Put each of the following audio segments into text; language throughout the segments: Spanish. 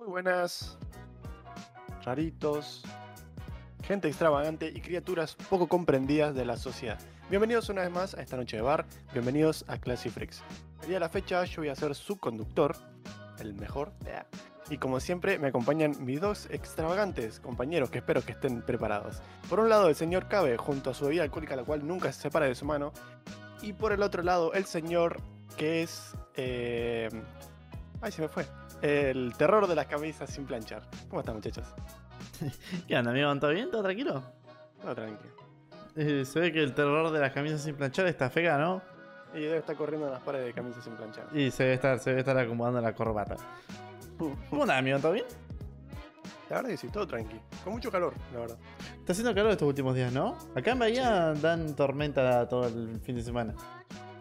Muy buenas, raritos, gente extravagante y criaturas poco comprendidas de la sociedad. Bienvenidos una vez más a esta noche de bar, bienvenidos a Classy Freaks. El día de la fecha yo voy a ser su conductor, el mejor, y como siempre me acompañan mis dos extravagantes compañeros que espero que estén preparados. Por un lado el señor Cabe junto a su bebida alcohólica la cual nunca se separa de su mano, y por el otro lado el señor que es... Eh... Ay, se me fue. El terror de las camisas sin planchar. ¿Cómo están muchachos? ¿Qué onda, amigo? ¿Todo bien? ¿Todo tranquilo? Todo tranquilo. Eh, se ve que el terror de las camisas sin planchar está fea, ¿no? Y debe estar corriendo en las paredes de camisas sin planchar. Y se debe estar, se debe estar acomodando la corbata. ¿Cómo andás, amigo? ¿Todo bien? La verdad que sí, todo tranqui. Con mucho calor, la verdad. Está haciendo calor estos últimos días, ¿no? Acá en Bahía dan tormenta todo el fin de semana.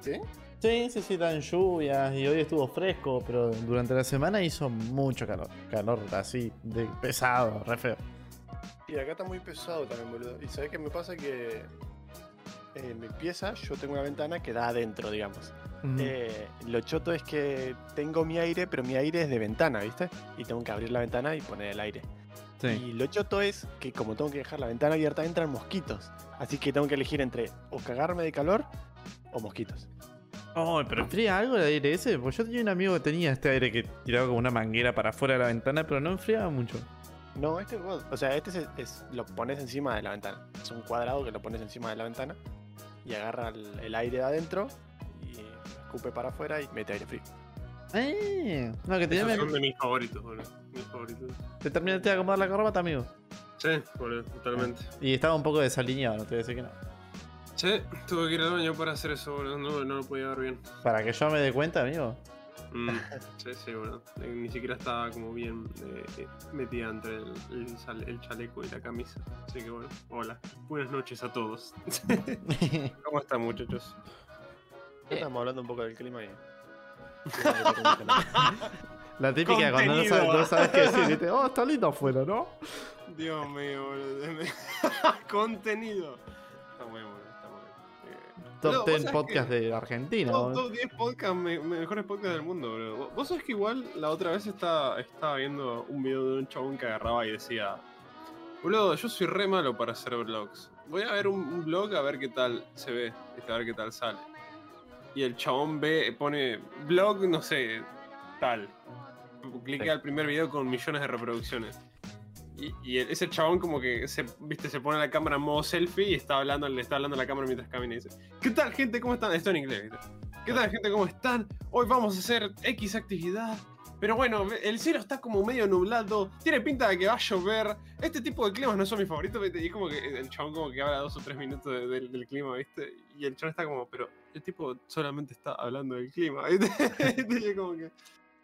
¿Sí? Sí, sí, sí, dan lluvias y hoy estuvo fresco, pero durante la semana hizo mucho calor. Calor así, de pesado, re feo. Y acá está muy pesado también, boludo. Y sabes qué me pasa que en mi pieza yo tengo una ventana que da adentro, digamos. Eh, lo choto es que tengo mi aire, pero mi aire es de ventana, ¿viste? Y tengo que abrir la ventana y poner el aire. sí. Y lo choto es que como tengo que dejar la ventana abierta, entran mosquitos. Así que tengo que elegir entre o cagarme de calor o mosquitos. Oh, pero enfría algo el aire ese. Pues yo tenía un amigo que tenía este aire que tiraba como una manguera para afuera de la ventana, pero no enfriaba mucho. No, este es God. O sea, este es, es- lo pones encima de la ventana. Es un cuadrado que lo pones encima de la ventana y agarra el, el aire de adentro y escupe para afuera y mete aire frío. Eh, no, que tenía Esos son de mis favoritos, boludo. Mis favoritos. Te terminaste de acomodar la corbata, amigo. Sí, boludo, totalmente. Y estaba un poco desalineado, no te voy a decir que no. Sí, tuve que ir al baño para hacer eso, boludo. No, no lo podía ver bien. Para que yo me dé cuenta, amigo. Mm, sí, sí, boludo. Eh, Ni siquiera estaba como bien eh, eh, metida entre el, el el chaleco y la camisa. Así que bueno, hola. Buenas noches a todos. ¿Cómo están, muchachos? Estamos hablando un poco del clima y. La típica cuando no sabes, no sabes qué decir. ¿viste? Oh, está lindo afuera, ¿no? Dios mío, boludo. Contenido. Top no, vos 10 sabés podcast de Argentina. Top, top 10 podcast, me- mejores podcasts del mundo, bro. Vos- sabés que igual la otra vez estaba, estaba viendo un video de un chabón que agarraba y decía: Boludo, yo soy re malo para hacer vlogs. Voy a ver un, un vlog a ver qué tal se ve, a ver qué tal sale. Y el chabón ve, pone vlog, no sé, tal. Clique Sí. al primer video con millones de reproducciones. Y, ese chabón como que se, viste, se pone la cámara en modo selfie y está hablando, le está hablando a la cámara mientras camina y dice, ¿Qué tal gente? ¿Cómo están? Esto en inglés. ¿Qué tal gente? ¿Cómo están? Hoy vamos a hacer X actividad. Pero bueno, el cielo está como medio nublado, tiene pinta de que va a llover. Este tipo de climas no son mis favoritos, ¿viste? Y es como que el chabón como que habla dos o tres minutos de- del- clima, ¿viste? Y el chabón está como, pero el tipo solamente está hablando del clima, ¿viste? Y como que...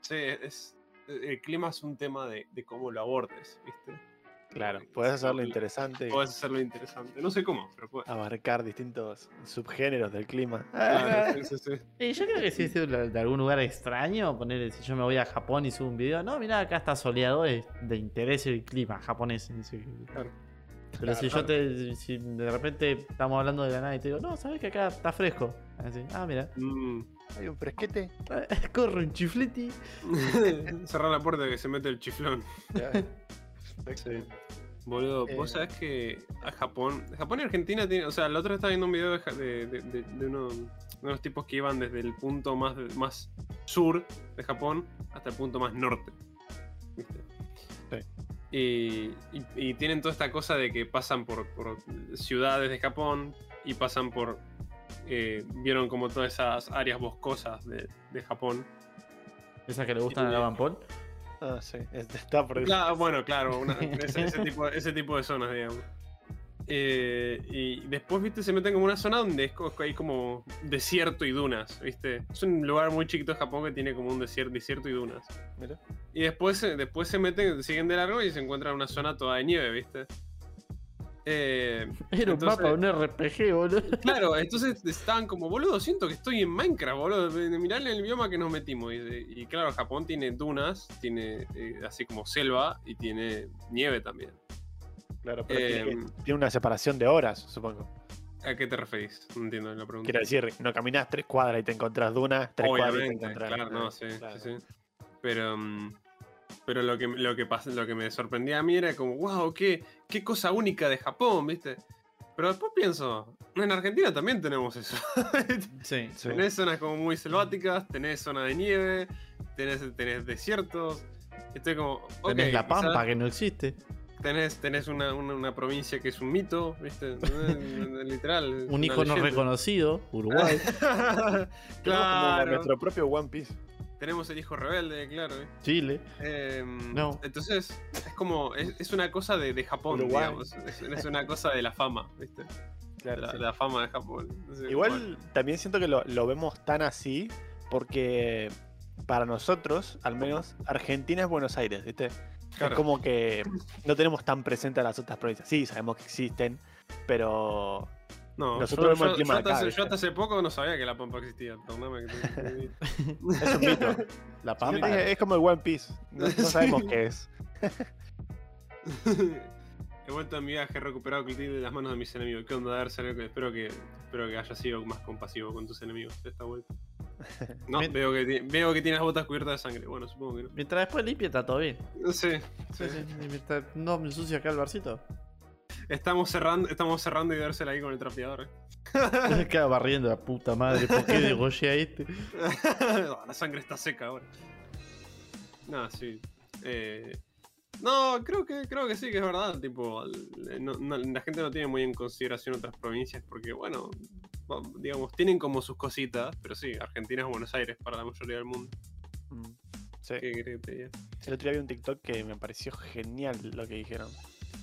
Sí, es, el clima es un tema de, de cómo lo abordes, ¿viste? Claro, puedes hacerlo interesante, Puedes hacerlo interesante. No sé cómo, pero puedes. abarcar distintos subgéneros del clima. Claro, sí, sí, sí. Y yo creo que si es de algún lugar extraño, poner si yo me voy a Japón y subo un video, no, mira, acá está soleado, es de interés el clima japonés. dice Claro. Pero si yo te, si de repente estamos hablando de la nada y te digo, no, sabes que acá está fresco. Así, ah, mira, Mm. Hay un fresquete. corre un chifleti. Cerrar la puerta que se mete el chiflón. Ya. Sí. Boludo, Eh. vos sabés que a Japón. Japón y Argentina tienen. O sea, la otra vez estaba viendo un video de, Ja- de, de- de- uno- de unos tipos que iban desde el punto más, más sur de Japón hasta el punto más norte. ¿Viste? Y, y- y tienen toda esta cosa de que pasan por, por ciudades de Japón y pasan por. eh, vieron como todas esas áreas boscosas de, de Japón. Esas que le gustan a la Van Paul. Ah, sí. Está por Claro, bueno, claro, una- ese, ese tipo, ese tipo de zonas, digamos. Eh, y después, viste, se meten como una zona donde es hay como desierto y dunas, viste. Es un lugar muy chiquito de Japón que tiene como un desierto, desierto y dunas. Mira. Y después, se- después se meten, siguen de largo y se encuentran una zona toda de nieve, viste. Eh, Era un entonces- mapa, un RPG, boludo. Claro, entonces estaban como, boludo, siento que estoy en Minecraft, boludo. Mirarle el bioma que nos metimos. Y, y claro, Japón tiene dunas, tiene eh, así como selva y tiene nieve también. Claro, pero Eh, tiene, tiene una separación de horas, supongo. ¿A qué te referís? No entiendo la pregunta. Quiero decir, no caminás tres cuadras y te encontrás dunas, tres cuadras y te encontrás. claro, no, sí, Claro. sí, sí. Pero, mm, Pero lo que, lo que, pas- lo que me sorprendía a mí era como, wow, qué, qué cosa única de Japón, ¿viste? Pero después pienso, en Argentina también tenemos eso. Sí. Sí. Tenés zonas como muy selváticas, tenés zona de nieve, tenés, tenés desiertos. Estoy como, ok, Tenés la quizás pampa que no existe. Tenés, tenés una, una, una provincia que es un mito, ¿viste? Literal. Un icono leyenda. reconocido, Uruguay. Como claro. nuestro propio One Piece. Tenemos el hijo rebelde, claro. ¿eh? Chile. Em, No. Entonces, es como, es, es una cosa de, de Japón, Uruguay. digamos. Es, es una cosa de la fama, ¿viste? Claro, la, sí. de la fama de Japón. Entonces, Igual bueno, también siento que lo, lo vemos tan así porque para nosotros, al menos, Argentina es Buenos Aires, ¿viste? Claro. Es como que no tenemos tan presente a las otras provincias. Sí, sabemos que existen, pero No, nosotros yo, vemos el yo- clima yo de hasta acá, hace, yo hasta hace poco no sabía que la pampa existía. Perdóname que te- es un mito. La pampa. dije, es como el One Piece. No, no sabemos Sí. qué es. He vuelto a mi viaje, he recuperado Clotilde de las manos de mis enemigos. ¿Qué onda, Darcy? Espero que, espero que hayas sido más compasivo con tus enemigos esta vuelta. No, veo que, veo que tienes las botas cubiertas de sangre. Bueno, supongo que no. Mientras después limpia, está todo bien. Sí, sí. Y mientras no me ensucia acá el barcito. Estamos cerrando, estamos cerrando y dársela ahí con el trapeador. eh. Queda barriendo la puta madre. ¿Por qué degollé a este? la sangre está seca ahora. No, sí. Eh, no, creo que, creo que sí, que es verdad. Tipo, no- no- la gente no tiene muy en consideración otras provincias porque, bueno, digamos, tienen como sus cositas, pero sí, Argentina es Buenos Aires para la mayoría del mundo. Mm, Sí. ¿Qué querés que te diga? El otro día vi un TikTok que me pareció genial lo que dijeron.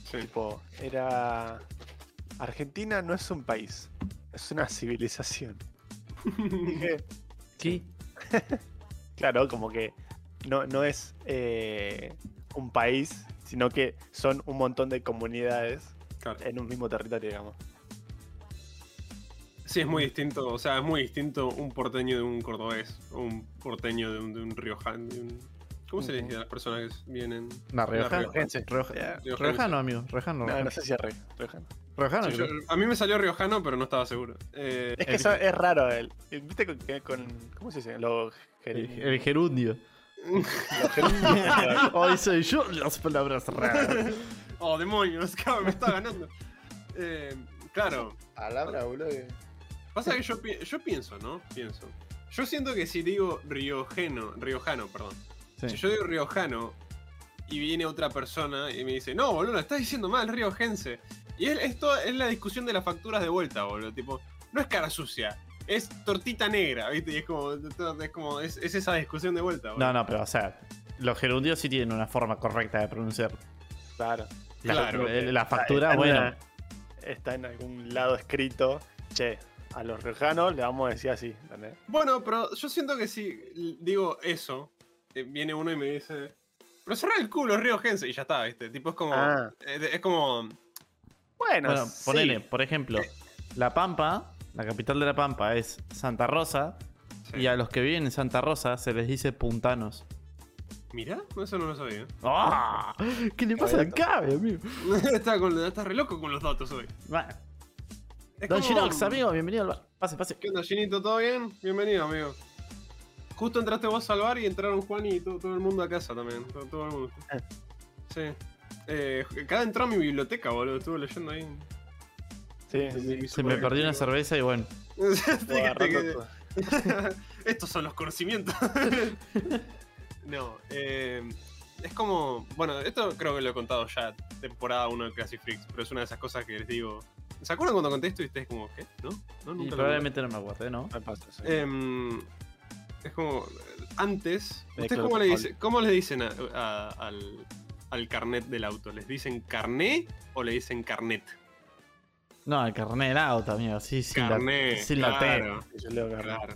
Sí. Tipo, era. Argentina no es un país, es una civilización. Dije, ¿Qué? claro, como que no, no es eh, un país, sino que son un montón de comunidades Claro. en un mismo territorio, digamos. Sí, es muy distinto, o sea, es muy distinto un porteño de un cordobés, o un porteño de un, de un riojano. de un- ¿Cómo se le Ujú. dice a las personas que vienen? ¿Una Rioja? Riojense. Rioja- Ya, Riojense. Riojano, amigo. Riojano. No, Riojano. no sé si es riojano. Riojano, Sí, yo- a mí me salió riojano, pero no estaba seguro. Eh, Es que El- eso es raro. El, ¿Viste con, que con- ¿Cómo se dice? Lo El, el gerundio. lo- Hoy soy yo las palabras raras. oh, demonios, cabrón, me está ganando. Eh, claro, Palabra, boludo. Pasa que yo, pi- yo pienso, ¿no? Pienso. Yo siento que si digo riojeno, riojano, perdón. Si yo digo riojano y viene otra persona y me dice, no, boludo, estás diciendo mal, riojense. Y es, esto es la discusión de las facturas de vuelta, boludo. Tipo, no es cara sucia, es tortita negra, ¿viste? Y es como, es, como, es, es esa discusión de vuelta, boludo. No, no, pero o sea, los gerundios sí tienen una forma correcta de pronunciar. Claro. La, Claro. la- la factura, Está en bueno. una- está en algún lado escrito. Che, a los riojanos le vamos a decir así. ¿entendés? Bueno, pero yo siento que si digo eso, eh, viene uno y me dice, pero cerrar el culo, riojense, y ya está, ¿viste? Tipo, es como, Ah. es, es como, Bueno, Bueno, sí. ponele, por ejemplo, La Pampa, la capital de La Pampa es Santa Rosa, sí. y a los que viven en Santa Rosa se les dice puntanos. mira, eso no lo sabía. ¡Ah! ¿Qué le pasa al cabe, amigo? está, con, está re loco con los datos hoy. Bueno, Es Don como- Ginox, amigo, bienvenido al bar. Pase, pase. ¿Qué onda, Ginito? ¿Todo bien? Bienvenido, amigo. Justo entraste vos al bar y entraron Juan y todo, todo el mundo a casa también. Todo, todo el mundo. Ah. Sí. Eh, cada entró a mi biblioteca, boludo. Estuve leyendo ahí. Sí, Se me perdió una cerveza y bueno. Estos son los conocimientos. no, eh, es como. Bueno, esto creo que lo he contado ya, temporada 1 de Classic Freaks, pero es una de esas cosas que les digo. ¿Se acuerdan cuando conté esto y ustedes como, ¿qué? ¿No? ¿No? Y Nunca probablemente no me acuerde, ¿no? Me pasa, sí. Em, es como. Antes. ¿Ustedes cómo le, dicen, cómo le dicen a- a- al, al carnet del auto? ¿Les dicen carné o le dicen carnet? No, el carnet del auto, amigo. Sí, sin carné. la, sin la T. claro, Yo leo carnet. claro.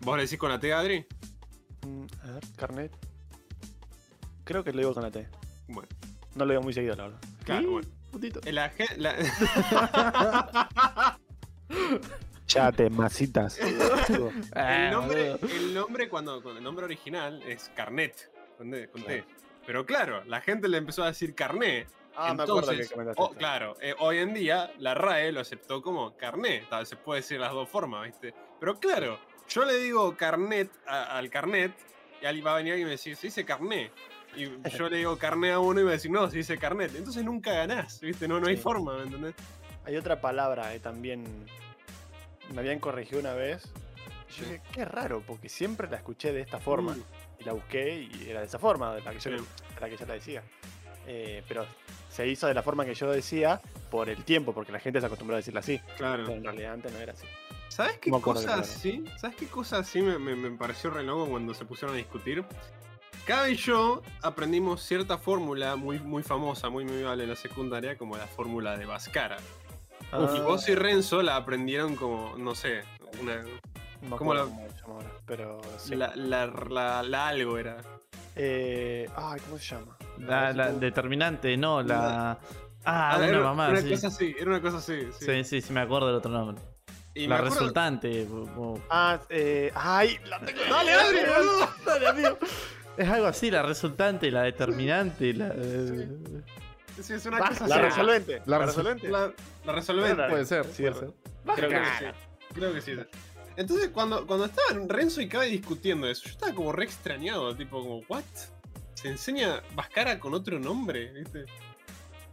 ¿Vos le decís con la T, Adri? Mm, A ver, carnet. Creo que lo digo con la T. Bueno, No lo digo muy seguido, la verdad. claro, bueno. Putito. La, la- Chate, masitas. Ah, el, nombre, boludo. el nombre cuando, cuando el nombre original es carnet con, D, con T. Claro. Pero claro, la gente le empezó a decir carné. ah, me acuerdo Entonces, que oh, claro, eh, hoy en día la RAE lo aceptó como carnet. Tal vez se puede decir las dos formas, ¿viste? Pero claro, yo le digo carnet a- al carnet y alguien va a venir y me dice, se dice carné. Y yo le digo carnet a uno y me va a decir, no, se dice carnet. Entonces nunca ganás, ¿viste? No, no hay forma, ¿me entendés? Hay otra palabra que también me habían corregido una vez. Yo Sí. dije, qué raro, porque siempre la escuché de esta forma. Mm. Y la busqué y era de esa forma, de la que yo, Sí. de la, que yo la decía. Eh, pero se hizo de la forma que yo decía por el tiempo, porque la gente se acostumbró a decirla así. Claro. Pero en realidad antes no era así. ¿Sabes qué No cosa así? ¿Sabes qué cosa así me, me- me pareció re loco cuando se pusieron a discutir? Cabe y yo aprendimos cierta fórmula muy, muy famosa, muy muy en la secundaria, como la fórmula de Vascara. Y vos y Renzo la aprendieron como, no sé, una, No me ¿cómo acuerdo la- pero sí. la, la, la- la algo era. Eh, ay, ¿cómo se llama? La, la determinante, no, la. Ah, una era mamá, una sí. cosa así, era una cosa así. Sí. Sí, sí, sí, me acuerdo del otro nombre. Y la resultante. Ah, eh, ay, la tengo. Dale, boludo. Dale, amigo. Es algo así, la resultante, la determinante, la. eh, Sí, es una cosa La resolvente. La La resol- resolvente. La, la resolvente. Puede ser, Sí, puede es- ser. Creo que Vascara. sí. Creo que sí. Entonces, cuando, cuando estaban Renzo y Cabe discutiendo eso, yo estaba como re extrañado, tipo como, ¿what? ¿Se enseña Vascara con otro nombre? ¿Viste?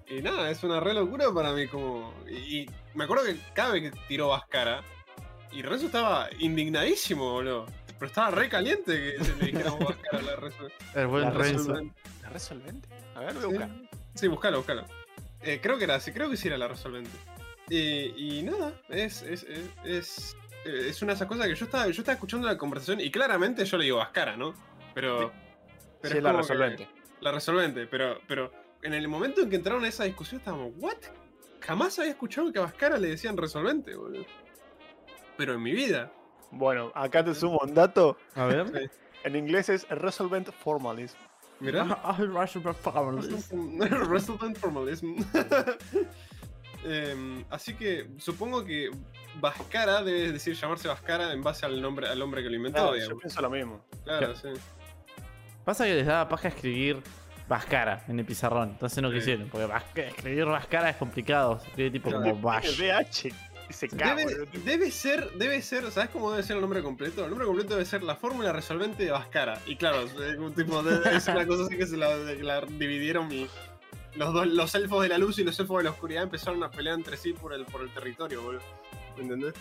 Y nada, es una re locura para mí, como. Y, y me acuerdo que Cabe que tiró Vascara, y Renzo estaba indignadísimo, boludo. Pero estaba re caliente que se le dijéramos Vascara a la Renzo. El buen La Renzo. Resolvente. ¿La resolvente? A ver, voy a buscar. Sí, buscalo, buscalo. Eh, creo que era así, creo que sí era la resolvente. Y nada, es, es, es, es, eh, es una de esas cosas que yo estaba, yo estaba escuchando la conversación y claramente yo le digo Vascara, ¿no? Pero. pero Sí, es la resolvente. la resolvente, pero, pero en el momento en que entraron a esa discusión estábamos, ¿what? Jamás había escuchado que a Vascara le decían resolvente, boludo. Pero en mi vida. Bueno, acá te sumo un dato. A ver. En inglés es resolvent formalism. Mirá. Ah, Raspberry Pi. Resolvent formalism. Em, así que supongo que Vascara debe decir llamarse Vascara en base al nombre al hombre que lo inventó, Claro, yo pienso lo mismo. Claro, sí. Pasa que les daba paja escribir Vascara en el pizarrón. Entonces no Sí. quisieron. Porque Vasca- escribir Vascara es complicado. Se escribe tipo Claro. como Bash. Debe, ser, debe ser, ¿sabes cómo debe ser el nombre completo? El nombre completo debe ser la fórmula resolvente de Vascara. Y claro, es, un tipo de- es una cosa así que se la, la dividieron y los dos, los elfos de la luz y los elfos de la oscuridad empezaron a pelear entre sí por el, por el territorio, boludo. ¿Me entendés?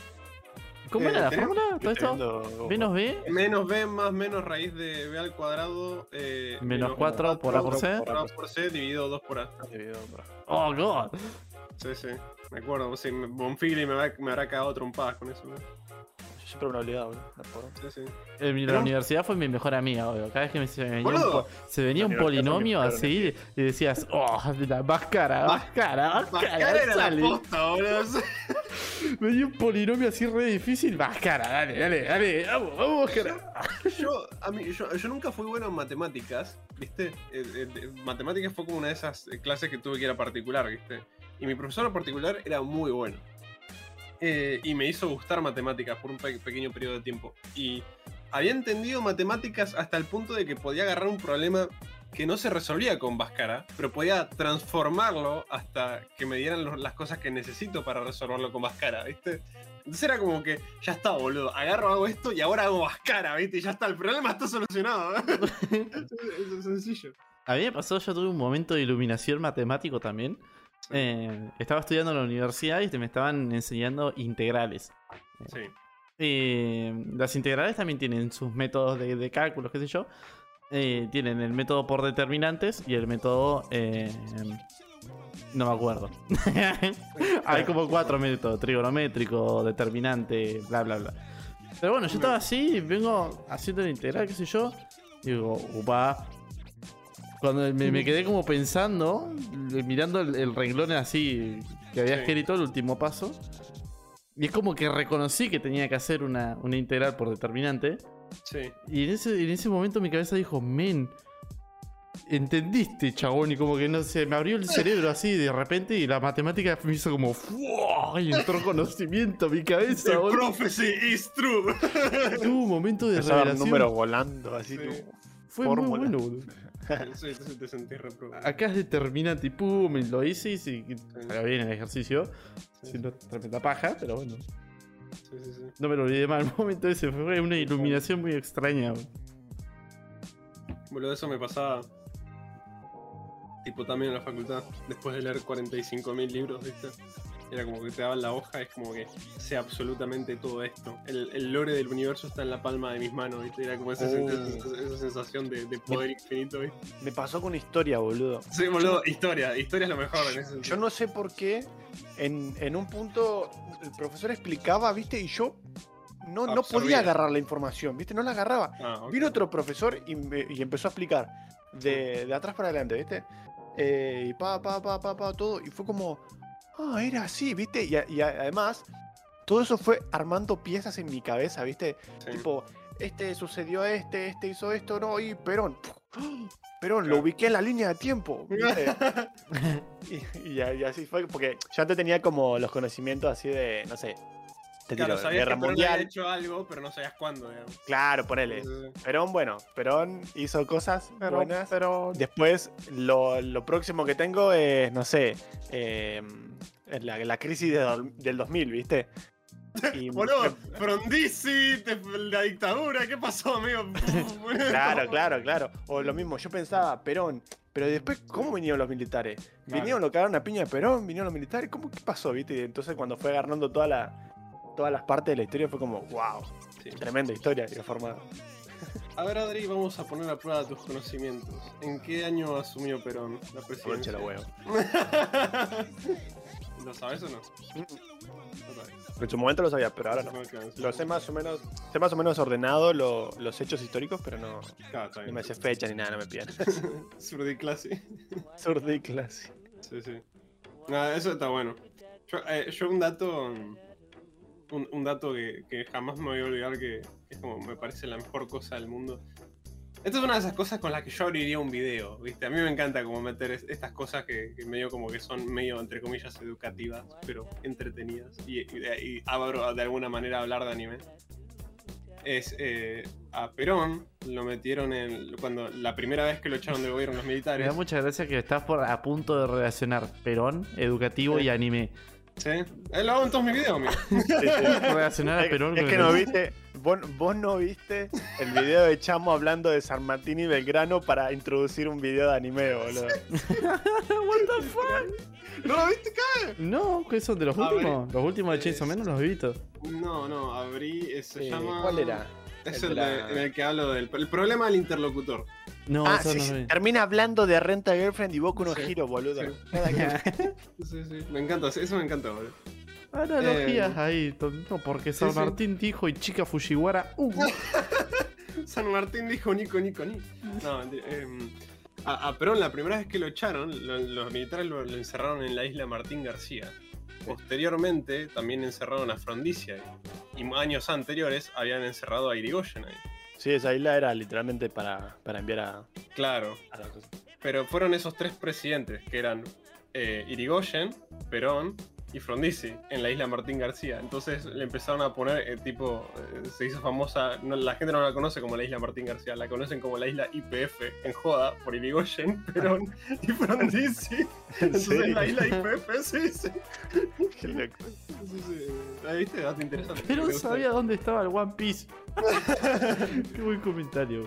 ¿Cómo Eh, era la tenemos- fórmula? ¿Todo esto? ¿Menos B? Menos B más menos raíz de B al cuadrado. Eh, Menos cuatro por A por C. Por A por C dividido 2 por A. Dividido por- Oh, God. Sí, sí. Me acuerdo. Sí, Bonfili me, va- me habrá cagado trompadas con eso. ¿no? Yo siempre me lo boludo. Sí, sí. La universidad fue mi mejor amiga, obvio. Cada vez que me, se, venía un, Boludo. po- se venía un polinomio así y decías, oh, la máscara, máscara, máscara, era sale. la posta, boludo. Venía un polinomio así re difícil, máscara, dale, dale, dale, vamos, vamos, máscara. Yo, a mí, yo, yo nunca fui bueno en matemáticas, ¿viste? Eh, eh, matemáticas fue como una de esas eh, clases que tuve que ir a particular, ¿viste? Y mi profesor particular era muy bueno. Eh, y me hizo gustar matemáticas por un pe- pequeño periodo de tiempo. Y había entendido matemáticas hasta el punto de que podía agarrar un problema que no se resolvía con Vascara, pero podía transformarlo hasta que me dieran las cosas que necesito para resolverlo con Vascara, ¿viste? Entonces era como que, ya está, boludo, agarro, hago esto y ahora hago Vascara, ¿viste? Y ya está, el problema está solucionado. Eso es sencillo. A mí yo tuve un momento de iluminación matemático también. Eh, estaba estudiando en la universidad y te- me estaban enseñando integrales. Sí. Eh, las integrales también tienen sus métodos de, de cálculos, qué sé yo. Eh, tienen el método por determinantes y el método... eh, no me acuerdo. Hay como cuatro métodos, trigonométrico, determinante, bla, bla, bla. Pero bueno, yo estaba así, vengo haciendo el integral, qué sé yo. Y digo, upa. Cuando me, me quedé como pensando, eh, mirando el, el renglón así que había Sí. escrito, el último paso. Y es como que reconocí que tenía que hacer una, una integral por determinante. Sí. Y en ese, en ese momento mi cabeza dijo, men, entendiste, chabón. Y como que no sé, me abrió el cerebro así de repente y la matemática me hizo como, ¡fua! y entró conocimiento a mi cabeza. The boludo. prophecy is true. Tuvo un momento de revelación. números volando, así Sí. Fue muy fórmula. bueno, boludo. Sí, sí, te sentí reprobado. Acá es determinante y pum, y lo hice y sí, salió bien el ejercicio. Siendo tremenda paja, pero bueno. Sí, sí, sí. No me lo olvidé más. El momento ese fue una iluminación muy extraña. Boludo, eso me pasaba. Tipo también en la facultad, después de leer 45.000 libros, ¿viste? Era como que te daban la hoja, es como que sé absolutamente todo esto. El, el lore del universo está en la palma de mis manos, ¿viste? Era como esa, Oh. sen- esa sensación de, de poder infinito, ¿viste? Me pasó con historia, boludo. Sí, boludo, historia, historia es lo mejor en ese. Yo no sé por qué en, en un punto el profesor explicaba, ¿viste? Y yo no, no podía agarrar la información, ¿viste? No la agarraba. Ah. Vino otro profesor y empezó a explicar de, de atrás para adelante, ¿viste? Eh, y pa, pa, pa, pa, pa, todo. Y fue como, ah, era así, ¿viste? Y, además, todo eso fue armando piezas en mi cabeza, ¿viste? Sí. Tipo, este sucedió este, este hizo esto, no, y Perón. Perón, lo ubiqué en la línea de tiempo. ¿viste? y, y y así fue, porque yo antes tenía como los conocimientos así de, no sé, te Claro, tiro, sabías guerra que Perón había mundial. hecho algo, pero no sabías cuándo, digamos. Claro, ponele. Sí, sí. Perón, bueno, Perón hizo cosas buenas. pero Después, lo, lo próximo que tengo es, no sé, eh, la, la crisis de del 2000, ¿viste? Y Boludo, Frondizi, la dictadura, ¿qué pasó, amigo? Claro, claro, claro. O lo mismo, yo pensaba, Perón, pero después, ¿cómo vinieron los militares? Claro. Vinieron, lo cagaron a piña de Perón, vinieron los militares, ¿cómo qué pasó, viste? Y entonces cuando fue agarrando toda la, todas las partes de la historia fue como, wow, Sí. tremenda historia y formada. A ver, Adri, vamos a poner a prueba tus conocimientos. ¿En qué año asumió Perón la Concha presidencia? la huevo. ¿Lo sabes o no? En su momento lo sabía, pero ahora no. Lo sé más o menos, sé más o menos ordenado lo- los hechos históricos, pero no, Claro, está no me sé fecha ni nada, no me pidan. Surdiclasi. Surdiclas. Sí, sí. Nada, eso está bueno. Yo, eh, yo un dato. Un, un dato que, que jamás me voy a olvidar que es como me parece la mejor cosa del mundo. Esta es una de esas cosas con las que yo abriría un video, ¿viste? A mí me encanta como meter es- estas cosas que, que medio como que son medio, entre comillas, educativas, pero entretenidas. Y, y- y abro de alguna manera a hablar de anime. Es eh, a Perón lo metieron en. Cuando la primera vez que lo echaron del gobierno los me militares. da mucha gracia que estás por, a punto de relacionar Perón, educativo y anime. ¿Sí? Eh, lo hago en todos mis videos, mira. Relacionar a Es, Perón es con que el- no viste, vos, vos no viste el video de Chamo hablando de San Martín y Belgrano para introducir un video de anime, boludo. What the fuck? ¿No lo viste? No, ¿qué son de los A ver, últimos? Los últimos de Chainsaw Man no los he visto. No, no, abrí. eh, Se Eh, llama. ¿Cuál era? Es El el, de de- la- en el que hablo del el problema del interlocutor. No, ah, eso sí, no sí, termina hablando de Renta Girlfriend y Boku no Sí, Hiro, boludo. sí. Nada que ver. Sí, sí, me encanta, eso me encanta, boludo. Analogías Eh, ahí, tonto, porque San sí. Martín dijo y chica Fujiwara. Uh. San Martín dijo Nico, Nico, Ni. No, mentira, em, a, a Perón, la primera vez que lo echaron, lo- los militares lo, lo encerraron en la isla Martín García. Posteriormente, también encerraron a Frondizi ahí. Y años anteriores habían encerrado a Irigoyen ahí. Sí, esa isla era literalmente para, para enviar a, Claro, a la cosa. Pero fueron esos tres presidentes, que eran eh, Irigoyen, Perón y Frondizi, en la isla Martín García. Entonces le empezaron a poner, eh, tipo, eh, se hizo famosa, no, la gente no la conoce como la isla Martín García, la conocen como la isla IPF, en joda, por Irigoyen, Perón y Frondizi. Entonces serio? la isla IPF, sí, sí. Qué loco. sí, sí. Ahí ¿Viste? Dato interesante. Pero gusta. sabía dónde estaba el One Piece. Qué buen comentario.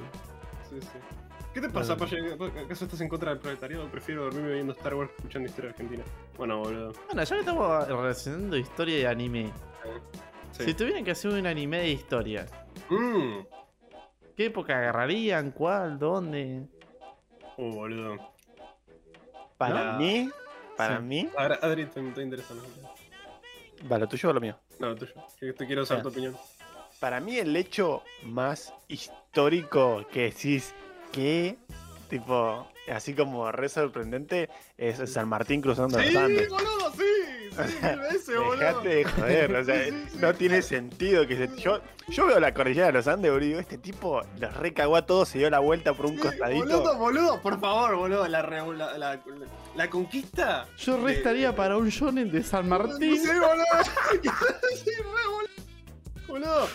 Sí, sí. ¿Qué te pasa. Pache? ¿Acaso estás en contra del proletariado? Prefiero dormirme viendo Star Wars escuchando historia argentina. Bueno, boludo. Bueno, ya que estamos relacionando historia y anime. Sí. Si tuvieran que hacer un anime de historia, Mm. ¿qué época agarrarían? ¿Cuál? ¿Dónde? Uh, boludo. Para No. mí, para Sí. mí, Adri, Adri, estoy, estoy interesado. va, lo tuyo o lo mío. No, lo tuyo. Que te quiero saber tu opinión. Para mí el hecho más histórico que decís que, tipo, así como re sorprendente, es San Martín cruzando los Andes. boludo, sí. Sí, mil veces, boludo. Dejate de joder, o sea, Sí, sí, sí. no tiene sentido que se... Yo, yo veo la cordillera de los Andes, boludo, y digo, este tipo los recagó a todos, se dio la vuelta por un Sí, costadito. Boludo, boludo, por favor, boludo. La, re- la, la, la conquista. Yo de- restaría para un shonen de San Martín. Sí, boludo. sí, re, boludo. Boludo.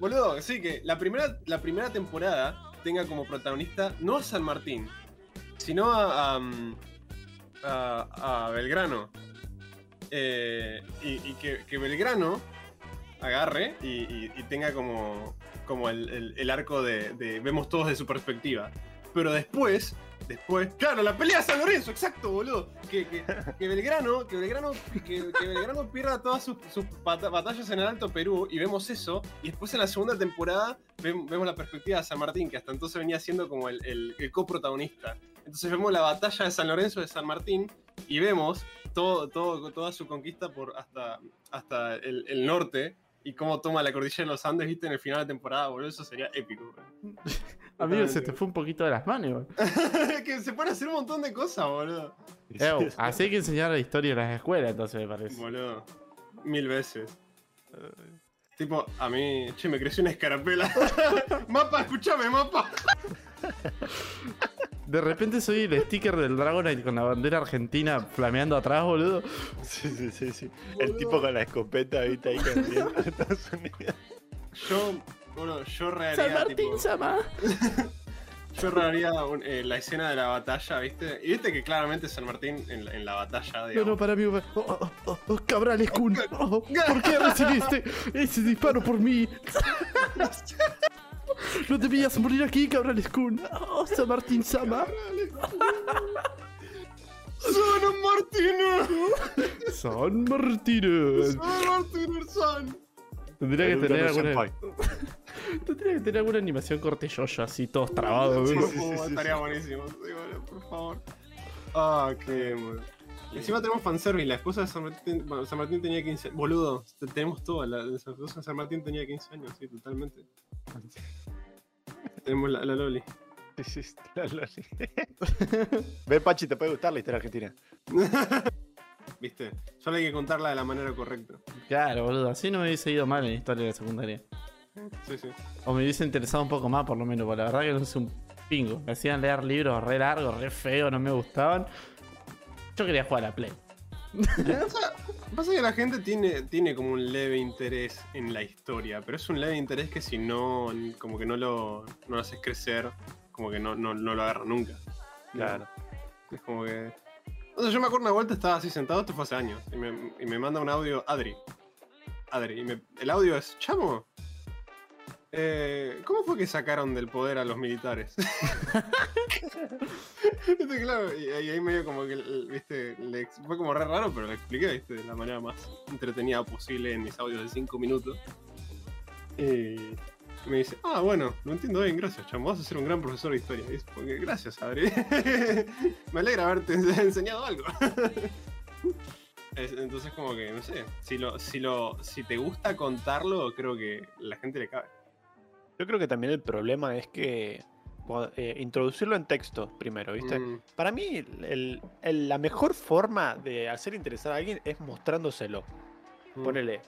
Boludo, sí, que la primera, la primera temporada tenga como protagonista no a San Martín, sino a, a, mm, Belgrano. Eh, y que, Belgrano agarre y, tenga como, como el, el- el arco de, de- Vemos todos de su perspectiva. Pero después, Claro, la pelea de San Lorenzo, exacto, boludo. Que, que, Belgrano, que Belgrano, que, Belgrano pierda todas sus, sus bata- batallas en el Alto Perú y vemos eso. Y después en la segunda temporada vem- vemos la perspectiva de San Martín, que hasta entonces venía siendo como el, el, el coprotagonista. Entonces vemos la batalla de San Lorenzo de San Martín y vemos todo, todo, toda su conquista por hasta, hasta el norte y cómo toma la cordillera de los Andes, viste, en el final de temporada, boludo. Eso sería épico, bro. Amigo, se te fue un poquito de las manos, igual. que se puede hacer un montón de cosas, boludo. Eh, así hay que enseñar la historia en las escuelas, entonces me parece. Boludo. Mil veces. Tipo, a mí, che, me creció una escarapela. mapa, escúchame, mapa. De repente soy el sticker del Dragonite con la bandera argentina flameando atrás, boludo. Sí, sí, sí, sí. El tipo con la escopeta, viste, ahí candiendo a Estados Unidos. Yo, bueno, yo reharía, tipo, Sama. yo reharía un- eh, la escena de la batalla, ¿viste? Y viste que claramente San Martín en la, en la batalla, No, no, para mí. Oh, oh, oh, oh, Cabrales Kun. Oh, ¿Por qué recibiste ese disparo por mí? No debías morir aquí, Cabrales Kun. Oh, San Martín Sama. ¡Son Martín! San Martín. ¡Son Martín, son! Tendría que tener alguna. Tendría que tener alguna animación corte yoyo así, todos trabados. Sí, sí, sí, sí, estaría buenísimo, sí, boludo, por favor. Ah, qué encima tenemos fanservice, la esposa de San Martín, bueno, San Martín tenía 15 años. Boludo, te- tenemos todo, la, la esposa de San Martín tenía 15 años, sí, totalmente. Tenemos la, la Loli. Sí, sí, la Loli. Ve, Pachi, te puede gustar la historia argentina. Viste, solo hay que contarla de la manera correcta. Claro, boludo. Así no me hubiese ido mal en la historia de la secundaria. Sí, sí. O me hubiese interesado un poco más, por lo menos. Porque la verdad que no sé un pingo. Me hacían leer libros re largos, re feos, no me gustaban. Yo quería jugar a la Play. Pasa que la gente tiene, tiene como un leve interés en la historia, pero es un leve interés que si no, como que no lo, no lo haces crecer, como que no, no, no lo agarra nunca. Claro. Es como que. O sea, yo me acuerdo una vuelta, estaba así sentado, esto fue hace años, y me, y me manda un audio Adri. Adri, y me- el audio es: Chamo, eh, ¿cómo fue que sacaron del poder a los militares? Viste, claro, y ahí, ahí medio como que, viste, fue como re raro, pero lo expliqué, viste, de la manera más entretenida posible en mis audios de 5 minutos. Y me dice, ah, bueno, lo entiendo bien, gracias, chamo, vas a ser un gran profesor de historia. Gracias, Adri. me alegra haberte ens- enseñado algo. Es- Entonces como que, no sé, si lo, si lo, si te gusta contarlo, creo que la gente le cabe. Yo creo que también el problema es que eh, introducirlo en texto primero, ¿viste? Mm, Para mí, el- el- la mejor forma de hacer interesar a alguien es mostrándoselo. mm. Ponele.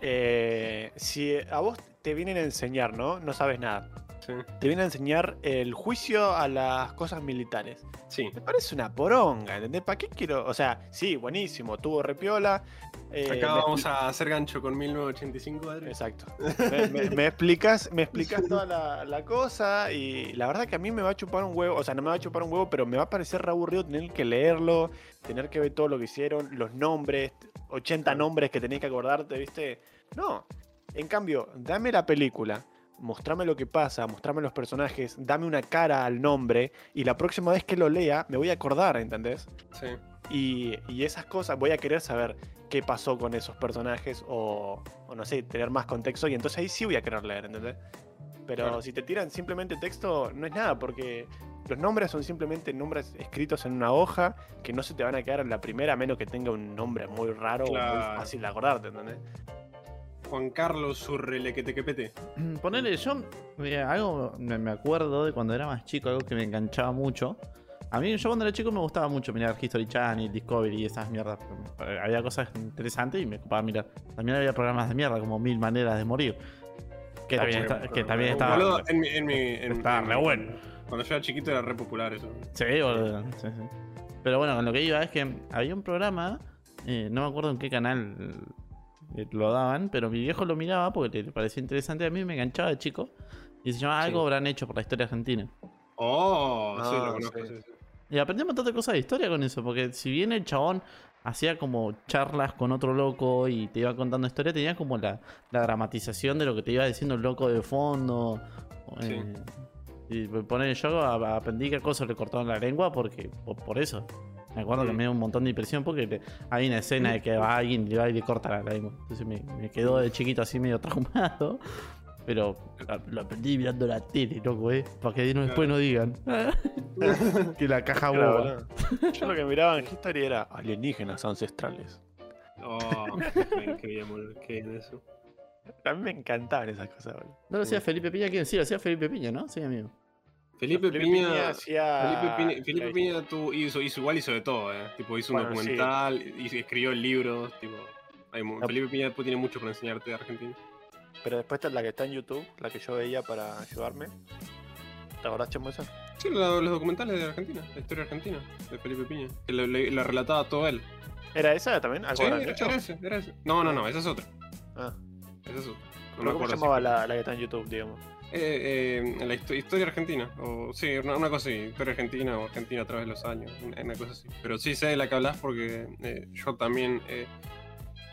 eh, si a vos te vienen a enseñar, ¿no? No sabes nada. Sí. Te vienen a enseñar el juicio a las cosas militares. Sí. Me parece una poronga, ¿entendés? ¿Para qué quiero? O sea, sí, buenísimo, tuvo repiola. eh, Acá vamos a hacer gancho con 1985, Adri. Exacto. Me, me- me explicas, me explicas toda la, la cosa y la verdad que a mí me va a chupar un huevo, o sea, no me va a chupar un huevo, pero me va a parecer re aburrido tener que leerlo, tener que ver todo lo que hicieron, los nombres, 80 Claro. nombres que tenés que acordarte, ¿viste? No. En cambio, dame la película, mostrame lo que pasa, mostrame los personajes, dame una cara al nombre y la próxima vez que lo lea me voy a acordar, ¿entendés? Sí. Y, y esas cosas, voy a querer saber qué pasó con esos personajes o, o no sé, tener más contexto y entonces ahí sí voy a querer leer, ¿entendés? Pero Claro. si te tiran simplemente texto, no es nada, porque los nombres son simplemente nombres escritos en una hoja que no se te van a quedar en la primera a menos que tenga un nombre muy raro o muy fácil de acordarte, ¿entendés? Juan Carlos Surrelequetequepete. Ponele, yo algo me acuerdo de cuando era más chico, algo que me enganchaba mucho. A mí, yo cuando era chico me gustaba mucho mirar History Channel, Discovery y esas mierdas. Eh, Había cosas interesantes y me ocupaba mirar. También había programas de mierda, como Mil Maneras de Morir. Que también, está- que estaba. Boludo, en mi. En mi en- Estaba en- re bueno. Cuando yo era chiquito era re popular eso. Sí, boludo. sí, sí. Pero bueno, con lo que iba es que había un programa, eh, no me acuerdo en qué canal lo daban, pero mi viejo lo miraba porque le parecía interesante. A mí me enganchaba de chico. Y se llamaba Sí. Algo habrán hecho por la historia argentina. Oh, sí, Ah, lo conozco. sí. sí, sí. Y aprendí un montón de cosas de historia con eso, porque si bien el chabón hacía como charlas con otro loco y te iba contando historia, tenía como la, la dramatización de lo que te iba diciendo el loco de fondo. Sí. eh, Y poner yo a- aprendí qué cosa le cortaron la lengua porque por, por eso. Me acuerdo que me dio un montón de impresión porque hay una escena de que va alguien y le va y le corta la lengua. Entonces me, me quedó de chiquito así medio traumado. Pero lo aprendí mirando la tele, loco, eh. Para que después no digan. que la caja Claro, boba. Yo lo que miraba en History era alienígenas ancestrales. Oh, qué bien. Qué bien eso. A mí me encantaban esas cosas, boludo. No lo hacía Felipe Piña, ¿quién? Sí, lo hacía Felipe Piña, ¿no? Sí, amigo. Felipe, Piña. hacía. Felipe Piña, Felipe Piña tuvo- hizo, hizo igual hizo de todo, eh. Tipo, hizo un Bueno, sí. documental, hizo- escribió libros, tipo. hay No. Felipe Piña después tiene mucho para enseñarte de Argentina. Pero después está la que está en YouTube, la que yo veía para ayudarme. ¿Te acordás, Chemo, esa? Sí, lo- los documentales de Argentina, la historia argentina, de Felipe Piña. Que la relataba todo él. ¿Era esa también? Sí, ¿Alguna era, era ese, era ese. No, no, no, esa es otra. Ah. Esa es otra. No ¿Pero me ¿Cómo se llamaba la, la que está en YouTube, digamos? Eh, eh, la histo- historia argentina. O, sí, una, una cosa así. Historia argentina o Argentina a través de los años. Una, una cosa así. Pero sí sé de la que hablas porque eh, yo también eh,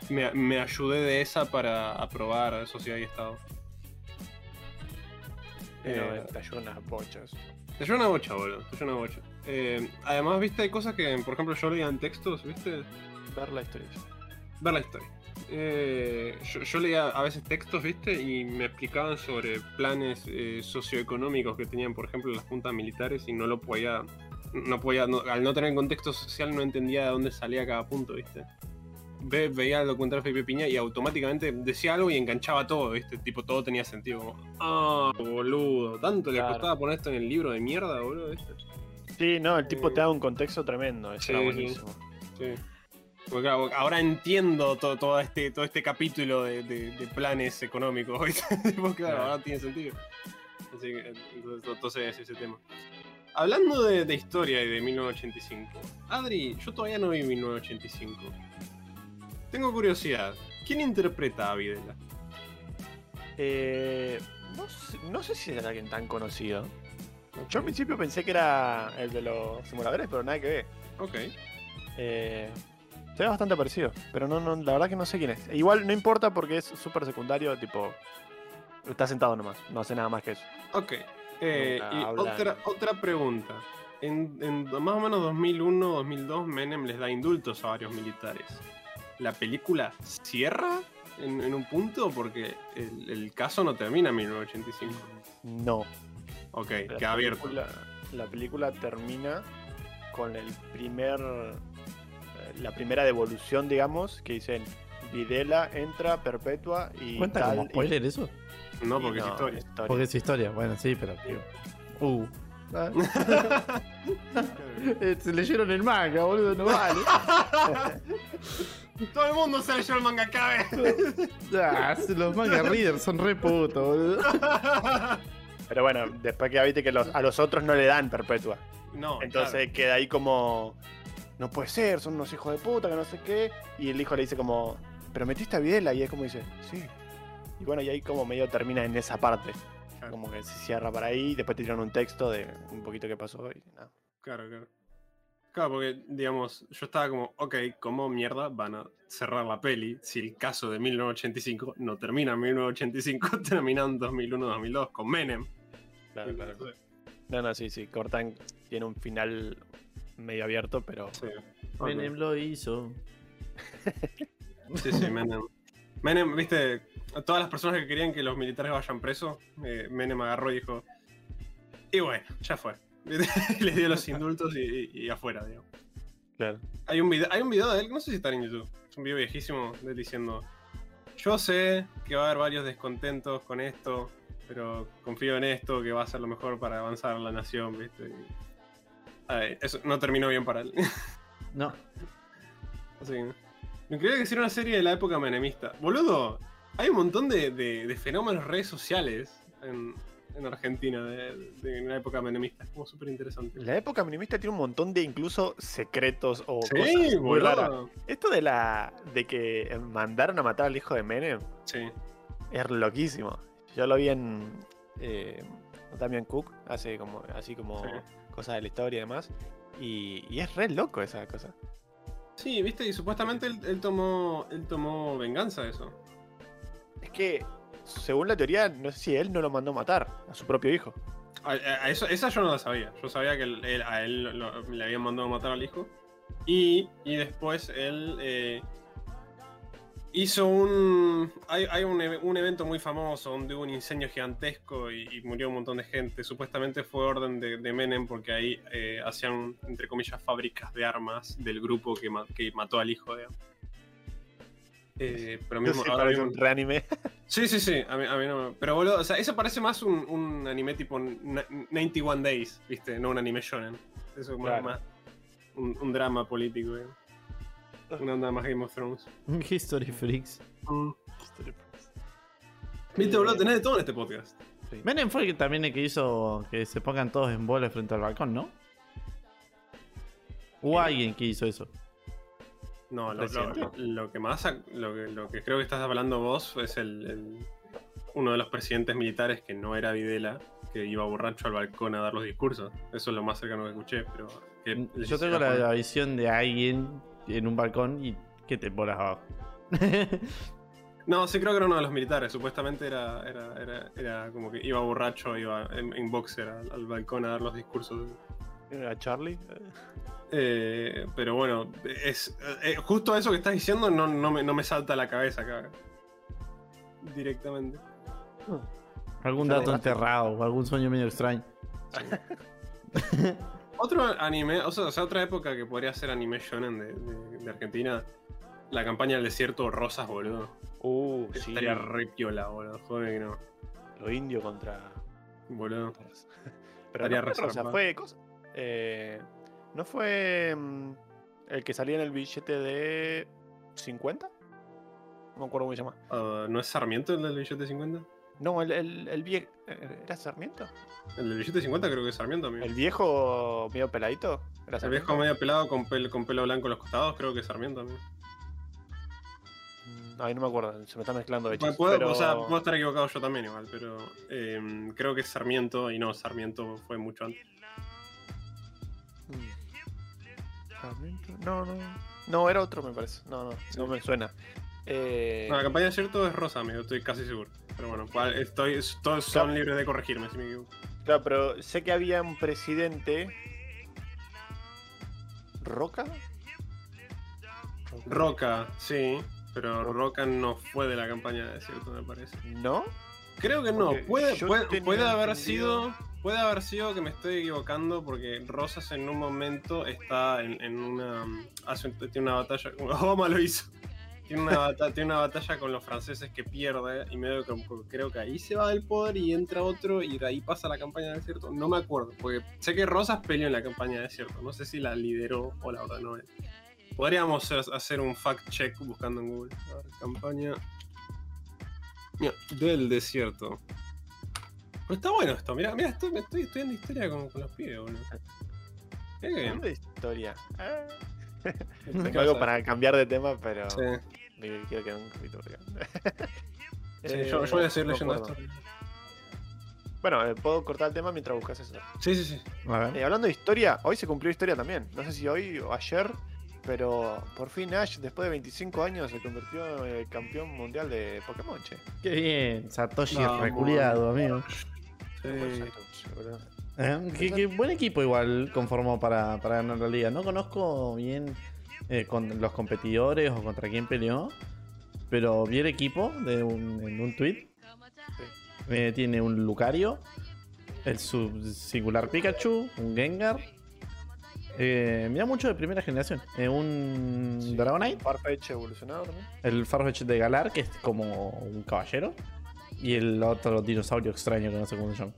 me, me ayudé de esa para aprobar Sociedad y Estado. Te ayudan unas bochas. Te lleva una bocha, boludo. Te lleva una bocha. Eh, además, viste, hay cosas que, por ejemplo, yo leía en textos, viste. Ver la historia. Ver la historia. Eh, yo, yo leía a veces textos, viste, y me explicaban sobre planes eh, socioeconómicos que tenían, por ejemplo, las juntas militares y no lo podía. No podía no- al no tener contexto social, no entendía de dónde salía cada punto, viste. Ve- veía el documental de Felipe Piña y automáticamente decía algo y enganchaba todo, viste. Tipo, todo tenía sentido. Como, ah, boludo. Tanto le costaba poner esto en el libro de mierda, boludo, viste. Sí, no, el tipo te da un contexto tremendo. Eso Sí, era sí. buenísimo. Sí. Porque claro, ahora entiendo todo, todo este, todo este capítulo de, de- de planes económicos. Tipo, claro, ahora tiene sentido. Así que, entonces, entonces es ese tema. Hablando de, de historia y de 1985, Adri, yo todavía no vi 1985. Tengo curiosidad. ¿Quién interpreta a Videla? Eh, no, sé, no sé si era alguien tan conocido. Yo al principio pensé que era el de los simuladores, pero nada que ver. Ok. Eh, se ve bastante parecido, pero no, no, la verdad que no sé quién es. Igual no importa porque es súper secundario, tipo. Está sentado nomás, no hace nada más que eso. Ok. Eh, y otra, otra pregunta. En, en más o menos 2001-2002, Menem les da indultos a varios militares. ¿La película cierra en, en un punto? Porque el, el caso no termina en 1985. No. Ok, La queda abierto. La película termina con el primer. La primera devolución, digamos, que dicen. Videla entra, perpetua y. ¿Cuenta tal, como y- spoiler eso? No, porque es no, historia. Porque es historia. Bueno, sí, pero. Uh. Se leyeron el manga, boludo, no vale. Todo el mundo se leyó el manga acá. Ah, los manga readers son re putos, boludo. Pero bueno, después que viste que los- a los otros no le dan perpetua. no, Entonces queda ahí como. No puede ser, son unos hijos de puta, que no sé qué. Y el hijo le dice como. Pero metiste a Videla y es como dice, sí. Y bueno, y ahí como medio termina en esa parte. Claro. Como que se cierra para ahí, después te tiran un texto de un poquito que pasó y nada. Claro, claro. Claro, porque, digamos, yo estaba como, ok, ¿cómo mierda van a cerrar la peli si el caso de 1985 no termina en 1985, termina en 2001-2002 con Menem? Claro, claro. No, no, sí, sí. Cortan tiene un final medio abierto, pero. Sí. Menem lo hizo. Sí, sí, Menem. Menem, viste, a todas las personas que querían que los militares vayan presos, eh, Menem agarró y dijo, y bueno, ya fue. Les dio los indultos y, y- y afuera, digamos. Claro. Hay un, video, hay un video de él, no sé si está en YouTube, es un video viejísimo de él diciendo, yo sé que va a haber varios descontentos con esto, pero confío en esto, que va a ser lo mejor para avanzar la nación, ¿viste? Y- Ay, eso no terminó bien para él. No. Así que, me quería que hiciera una serie de la época menemista. Boludo, hay un montón de, de- de fenómenos redes sociales en, en Argentina de, de la época menemista. Es como súper interesante. La época minimista tiene un montón de incluso secretos o Sí, cosas muy raras. boludo. Esto de la. de que mandaron a matar al hijo de Menem Sí. es loquísimo. Yo lo vi en. Eh, Damian Cook, hace como. así como Sí. Cosas de la historia y demás. Y, y es re loco esa cosa. Sí, viste, y supuestamente él, él tomó, él tomó venganza de eso. Es que, según la teoría, no sé si él no lo mandó matar a su propio hijo. A, a- a eso, esa yo no la sabía. Yo sabía que él- a él lo- lo- le habían mandado matar al hijo. Y, y después él eh, hizo un. Hay, hay un, un evento muy famoso donde hubo un incendio gigantesco y, y murió un montón de gente. Supuestamente fue orden de, de Menem porque ahí eh, hacían, entre comillas, fábricas de armas del grupo que, ma- que mató al hijo de. Eh, pero mismo, sé, ahora mismo- un reanime. Sí, sí, sí, a mí, a mí no. Pero boludo, o sea, eso parece más un, un anime tipo na- 91 Days, ¿viste? No un anime shonen. Eso es más un, un drama político, ¿eh? Una onda más Game of Thrones. History Freaks. Mm. Viste, boludo, tenés de todo en este podcast. Menem fue el que también el que hizo que se pongan todos en bola frente al balcón, ¿no? Hubo alguien que hizo eso. No, lo, que más... Lo que, lo que creo que estás hablando vos es el, el- uno de los presidentes militares que no era Videla, que iba borracho al balcón a dar los discursos. Eso es lo más cercano que escuché, pero... que Mm, Yo tengo la visión de alguien en un balcón y que te bolas abajo. No, sí creo que era uno de los militares. Supuestamente era, era, era, era como que iba borracho, iba en, en boxer al, al balcón a dar los discursos. ¿Era Charlie? Eh, pero bueno, es eh, justo eso que estás diciendo no, no, me, no me salta a la cabeza acá. Directamente. algún dato enterrado o algún sueño medio extraño. Otro anime, o sea, o sea, otra época que podría ser anime shonen de, de- de Argentina. La campaña del desierto Rosas, boludo. Uh, sí. Estaría re piola, boludo. Joder que no. Lo indio contra. Boludo. Pero Estaría no fue Rosa, cosa. eh, ¿No fue mm, el que salía en el billete de 50? No me acuerdo cómo se llama. Ah, ¿No es Sarmiento el del billete 50? No, el, el, el viejo. ¿Era Sarmiento? El del billete 50 creo que es Sarmiento, amigo. ¿El viejo medio peladito? ¿Era El viejo medio pelado con, pel- con pelo blanco en los costados, creo que es Sarmiento amigo. Mm, Ay, no me acuerdo, se me está mezclando de Bueno, puedo, O sea, puedo estar equivocado yo también igual, pero eh, creo que es Sarmiento y no, Sarmiento fue mucho antes. Sarmiento. No, no. No, era otro, me parece. No, no, no me suena. Eh, No, la campaña de cierto es Rosa, amigo, estoy casi seguro. Pero bueno, cual- estoy, todos son libres de corregirme si me equivoco. Claro, pero sé que había un presidente. ¿Roca? Roca, sí, pero Roca no fue de la campaña de cierto, me parece. ¿No? Creo que no, puede, puede, puede haber entendido- sido. Puede haber sido que me estoy equivocando porque Rosas en un momento está en, en una. Hace, tiene una batalla. Obama lo hizo. Tiene una, batalla con los franceses que pierde y medio que creo que ahí se va del poder y entra otro y de ahí pasa la campaña de desierto. No me acuerdo, porque sé que Rosas peleó en la campaña de desierto. No sé si la lideró o la ordenó él. Podríamos hacer- un fact check buscando en Google. A campaña Mira, del desierto. Pero está bueno esto, mira, mira, estoy, estoy estudiando historia con, los pibes, boludo. Mirá de historia. Ah. ¿Qué Tengo algo para cambiar de tema, pero. Sí, me quiero quedar un acá. sí, Eh, yo, yo voy a seguir no leyendo acuerdo. esto. Bueno, eh, puedo cortar el tema mientras buscas eso. Sí, sí, sí. A ver. Eh, hablando de historia, hoy se cumplió historia también. No sé si hoy o ayer, pero por fin Ash, después de 25 años, se convirtió en el campeón mundial de Pokémon, che. Qué bien, Satoshi Vamos. reculeado, amigo. Sí. Eh, qué, qué buen equipo igual conformó para, para ganar la liga. No conozco bien eh, con los competidores o contra quién peleó, pero vi el equipo de un, en un tweet. Eh, tiene un Lucario, el sub singular Pikachu, un Gengar. Eh, mira mucho de primera generación. Un Dragonite, Farfetch evolucionado también. el Farfetch de Galar, que es como un caballero. Y el otro dinosaurio extraño que no sé cómo se llama.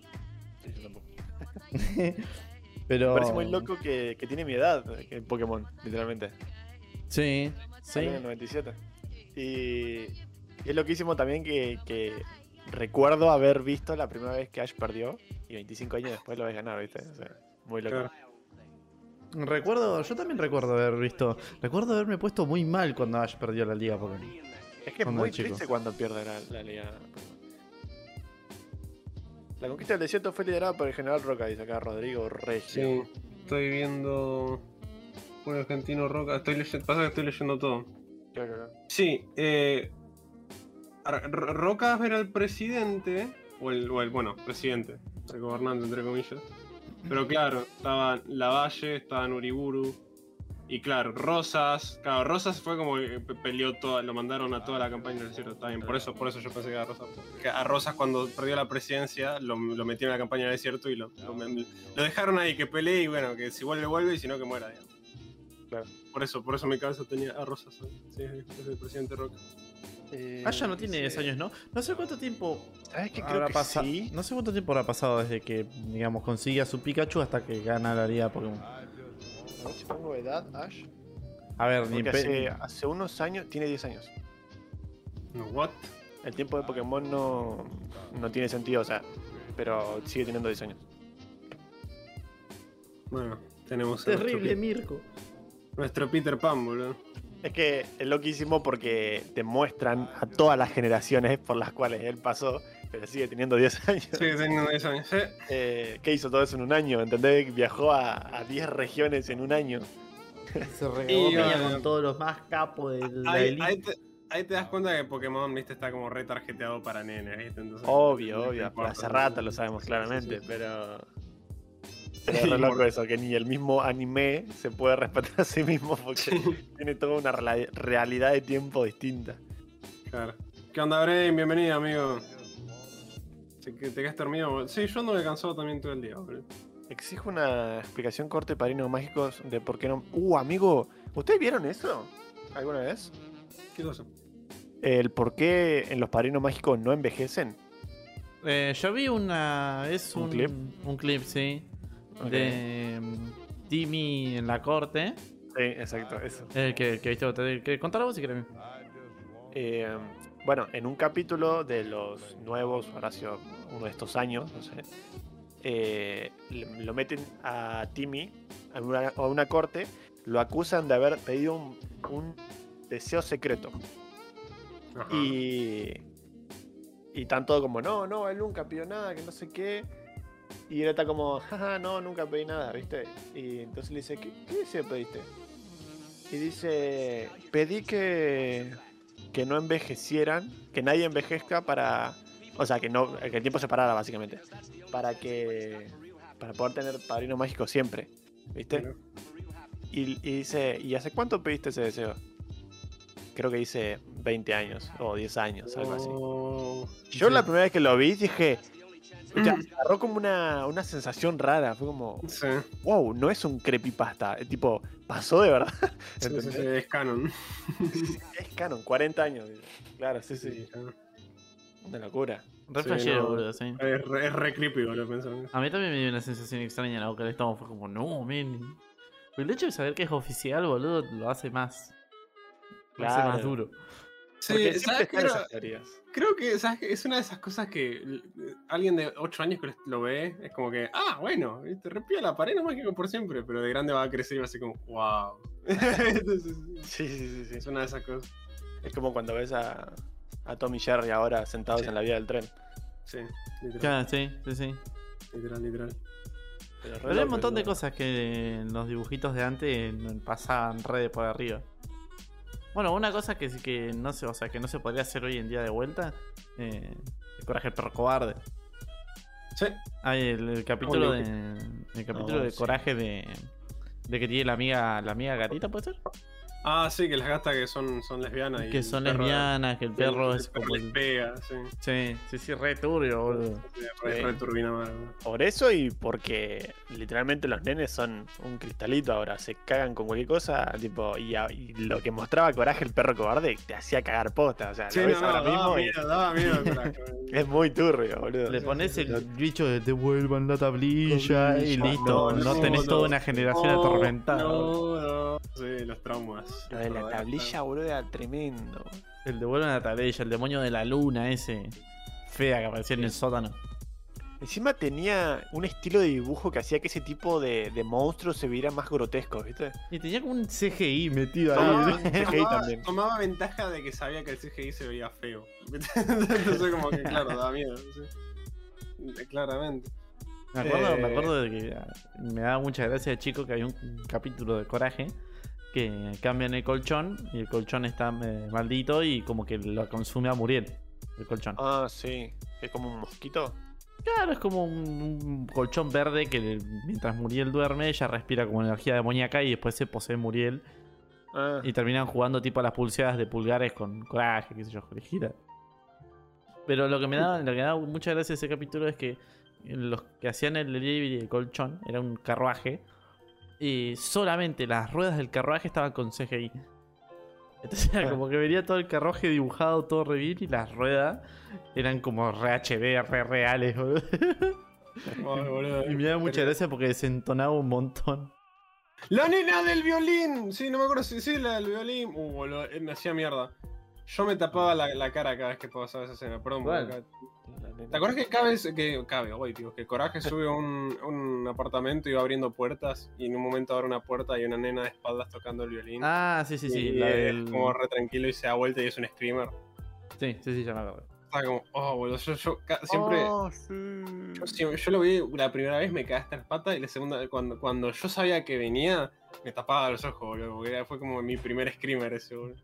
Pero. Me parece muy loco que, que tiene mi edad en Pokémon, literalmente. Sí, sí. en el 97. Y, es loquísimo también que, que recuerdo haber visto la primera vez que Ash perdió y 25 años después lo ves ganar, ¿viste? O sea, muy loco. Claro. Recuerdo, yo también recuerdo haber visto. Recuerdo haberme puesto muy mal cuando Ash perdió la liga Pokémon. Es que es muy triste cuando pierde la, la liga. La conquista del desierto fue liderada por el general Roca, dice acá Rodrigo Regio. Sí, estoy viendo un argentino roca. Estoy leyendo, pasa que estoy leyendo todo. Claro, claro. Sí, eh, Roca era el presidente, o el, o el- bueno, presidente. el gobernante, entre comillas. Pero claro, estaban Lavalle, estaban Uriburu. Y claro, Rosas. Claro, Rosas fue como que pe- peleó toda, lo mandaron a toda la campaña del desierto. Está bien, por eso, por eso yo pensé que era Rosas. Que a Rosas cuando perdió la presidencia lo, lo metieron en la campaña del desierto y lo, lo, lo dejaron ahí que pelee y bueno, que si vuelve, vuelve y si no, que muera. digamos. Claro. Por eso, por eso mi cabeza tenía a Rosas. Sí, es el presidente Rock. Eh, Ah, ya no tiene sí. 10 años, ¿no? No sé cuánto tiempo ¿Sabes qué? Creo habrá que pasado. sí. No sé cuánto tiempo habrá pasado desde que, digamos, consigue a su Pikachu hasta que gana la liga Pokémon. A ver si pongo edad, Ash. A ver, ni hace, hace unos años, tiene 10 años. No, what? El tiempo de Pokémon no, no tiene sentido, o sea, pero sigue teniendo 10 años. Bueno, tenemos a Terrible, nuestro, Mirko. nuestro Peter Pan, boludo. Es que es loquísimo porque te muestran a todas las generaciones por las cuales él pasó, pero sigue teniendo 10 años. Sí, teniendo 10 años. Sí. Eh, ¿Qué hizo todo eso en un año? ¿Entendés? Viajó a, a 10 regiones en un año. Se bueno. con todos los más capos de la Ahí, elite. ahí te, ahí te das cuenta que Pokémon, viste, está como re tarjeteado para nenes, ¿viste? Entonces, Obvio, no obvio. importa. Hace rato lo sabemos Sí, claramente, sí, sí. pero. Pero es re loco eso, que ni el mismo anime se puede respetar a sí mismo porque tiene toda una realidad de tiempo distinta. Claro. ¿Qué onda, Brain? Bienvenido, amigo. ¿Te, te quedaste dormido? Sí, yo ando cansado también todo el día, boludo. Exijo una explicación corta de padrinos mágicos de por qué no. Uh, amigo, ¿ustedes vieron eso? ¿Alguna vez? ¿Qué cosa? El por qué en los padrinos mágicos no envejecen. Eh, yo vi una. Es ¿Un un, clip? Un clip, sí. De mm, Timmy en la corte. Sí, exacto, eso. Eh, que, que viste, te, que contalo vos si querés. Eh, bueno, en un capítulo de los nuevos, sido uno de estos años, no sé, eh, lo meten a Timmy a una, a una corte, lo acusan de haber pedido un, un deseo secreto. Ajá. Y, y tanto como, no, no, él nunca pidió nada, que no sé qué. Y él está como, jaja, no, nunca pedí nada, ¿viste? Y entonces le dice, ¿qué, qué deseo pediste? Y dice, pedí que, que no envejecieran, que nadie envejezca para... O sea, que, no, que el tiempo se parara, básicamente. Para que... Para poder tener padrino mágico siempre, ¿viste? Claro. Y, y dice, ¿y hace cuánto pediste ese deseo? Creo que dice 20 años o 10 años, algo así. Oh, Yo sí. la primera vez que lo vi dije, me agarró como una, una sensación rara, fue como, Sí, wow, no es un creepypasta, es tipo, pasó de verdad. sí, sí, ¿Entendés? sí, es canon. Es canon, 40 años. Claro, sí, sí, una locura. Re Sí, flashero, no. boludo, sí. Es re, es re creepy, boludo, pensar. A mí también me dio una sensación extraña en la boca del estómago. Fue como, no, men. Pero el hecho de saber que es oficial, boludo, lo hace más. Lo hace más duro. Sí, ¿sabes Creo, esas teorías. creo que ¿sabes qué? es una de esas cosas que l- alguien de 8 años que lo ve, es como que, ah, bueno, te repía la pared, no mágico por siempre, pero de grande va a crecer y va a ser como, wow. Entonces, Sí, sí, sí, sí. es una de esas cosas. Es como cuando ves a, a Tom y Jerry ahora sentados Sí. en la vía del tren. Sí, literal, Claro, sí, sí, sí. literal, literal. Pero, hay un montón de cosas que en los dibujitos de antes pasaban redes por arriba. Bueno, una cosa que, que no se, o sea, que no se podría hacer hoy en día de vuelta, eh, el coraje del perro cobarde. Sí, Hay el, el capítulo Obvio de. El capítulo No, de sí. coraje de. De que tiene la amiga. La amiga gatita, ¿puede ser? Ah, sí, que las gatas que son, son lesbianas. y Que el son perro- lesbianas, que el perro el es perro como les el. pega, sí. Sí, sí, sí, re turbio, boludo. Sí, Re, Sí. re turbina mal, boludo. Por eso y porque literalmente los nenes son un cristalito ahora, se cagan con cualquier cosa, tipo, y, a- y lo que mostraba coraje el perro cobarde te hacía cagar posta, o sea, Sí, lo no, ves no, ahora daba mismo y miedo, daba miedo el coraje, es muy turbio, boludo. Le pones el bicho de devuelvan la tablilla y listo. No, No, tenés no, toda una generación No, atormentada. No, no. Sí, los traumas. Lo de la tablilla, boludo, era tremendo. El devuelvan la tablilla, el demonio de la luna ese. Fea que aparecía en el sótano. Encima tenía un estilo de dibujo que hacía que ese tipo de, de monstruos se viera más grotescos, ¿viste? Y tenía como un CGI metido Tomaba, ahí. CGI tomaba- también. tomaba ventaja de que sabía que el CGI se veía feo. Entonces, como que, claro, daba miedo. sí. Claramente. Me acuerdo, me Eh. acuerdo de que ah, me daba mucha gracia de chico que había un capítulo de coraje que cambian el colchón y el colchón está eh, maldito y como que lo consume a Muriel. El colchón. Ah, sí. Es como un mosquito. Claro, es como un, un colchón verde que mientras Muriel duerme, ella respira como energía demoníaca y después se posee Muriel. Ah, Y terminan jugando tipo a las pulseadas de pulgares con coraje, qué sé yo, gira. Pero lo que me daba, lo que me daba mucha gracia de ese capítulo es que los que hacían el delivery de colchón era un carruaje. Y solamente las ruedas del carruaje estaban con CGI. Entonces era Ah. como que venía todo el carruaje dibujado todo re bien y las ruedas eran como re HD, re reales, boludo. Y me daba mucha gracia porque desentonaba un montón. ¡La nena del violín! Sí, no me acuerdo si sí, la del violín. Uh, boludo, eh, me hacía mierda. Yo me tapaba la, la cara cada vez que pasaba esa escena, perdón. Nena. ¿Te acuerdas que Cabe, que Cabe, güey, tío, que Coraje sube a un, un apartamento y va abriendo puertas y en un momento abre una puerta y hay una nena de espaldas tocando el violín? Ah, sí, sí, sí. y La es del... como re tranquilo y se da vuelta y es un screamer. Sí, sí, sí, ya me acuerdo. Estaba como, oh, boludo, yo, yo siempre... Oh, sí. Yo, lo vi la primera vez, me cagaste las patas y la segunda, cuando, cuando yo sabía que venía, me tapaba los ojos, boludo, porque fue como mi primer screamer ese, boludo.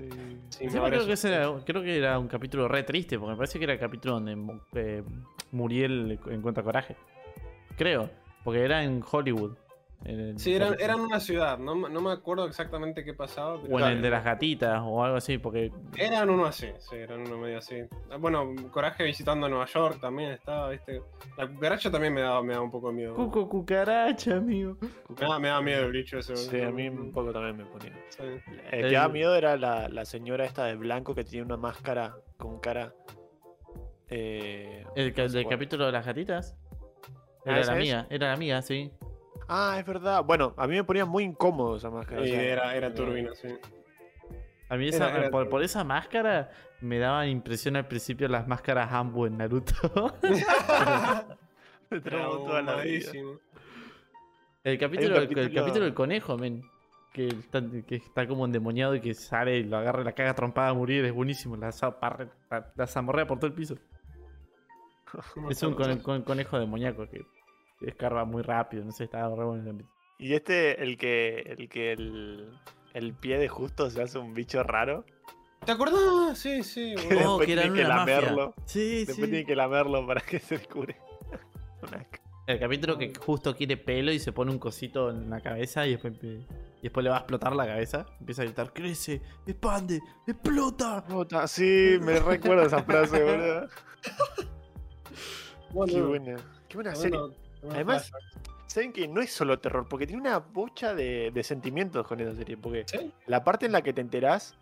Sí. Sí, me creo, que era, creo que era un capítulo re triste, porque me parece que era el capítulo donde Mu- eh, Muriel encuentra coraje. Creo, porque era en Hollywood. En el Sí, eran, eran una ciudad, no, me- no me acuerdo exactamente qué pasaba. pero O en el de las gatitas o algo así, porque. Eran uno así, sí, eran uno medio así. Ah, Bueno, Coraje visitando Nueva York también estaba, viste. La cucaracha también me daba, me daba un poco de miedo. Cuco cucaracha, amigo. Me daba, me daba miedo el bicho ese. Sí, a mí un poco también me ponía. Sí. El que daba miedo era la, la señora esta de blanco que tenía una máscara con cara. Eh, El, del capítulo de las gatitas. Ah, Era ¿esa la es? mía, era la mía, sí. Ah, es verdad. Bueno, a mí me ponía muy incómodo esa máscara. o sea, era, era turbina, sí. A mí esa- Era- era por, esa máscara me daban impresión al principio las máscaras Ambu en Naruto. me traumó toda la vida. El capítulo, el- el capítulo- del conejo, men. Que está, que está como endemoniado y que sale y lo agarra y la caga trompada a morir. Es buenísimo. La, za- parre- la, la zamorrea por todo el piso. Es un cone- con- conejo demoníaco que escarba muy rápido. No sé, está re bueno. Y este, el que el que el, el pie de justo se hace un bicho raro. ¿Te acordás? Sí, sí, Que. Oh, después que eran tiene que una mafia. lamerlo. Sí, Después sí. tiene que lamerlo para que se cure. El capítulo que justo quiere pelo y se pone un cosito en la cabeza y después, y después le va a explotar la cabeza. Empieza a gritar, crece, expande, explota. Puta, Sí, me recuerdo esa frase, boludo. Bueno, Qué buena. Qué buena serie. bueno, bueno, Además-. Saben que no es solo terror, porque tiene una bocha de, de sentimientos con esa serie. Porque ¿Sí? la parte en la que te enterás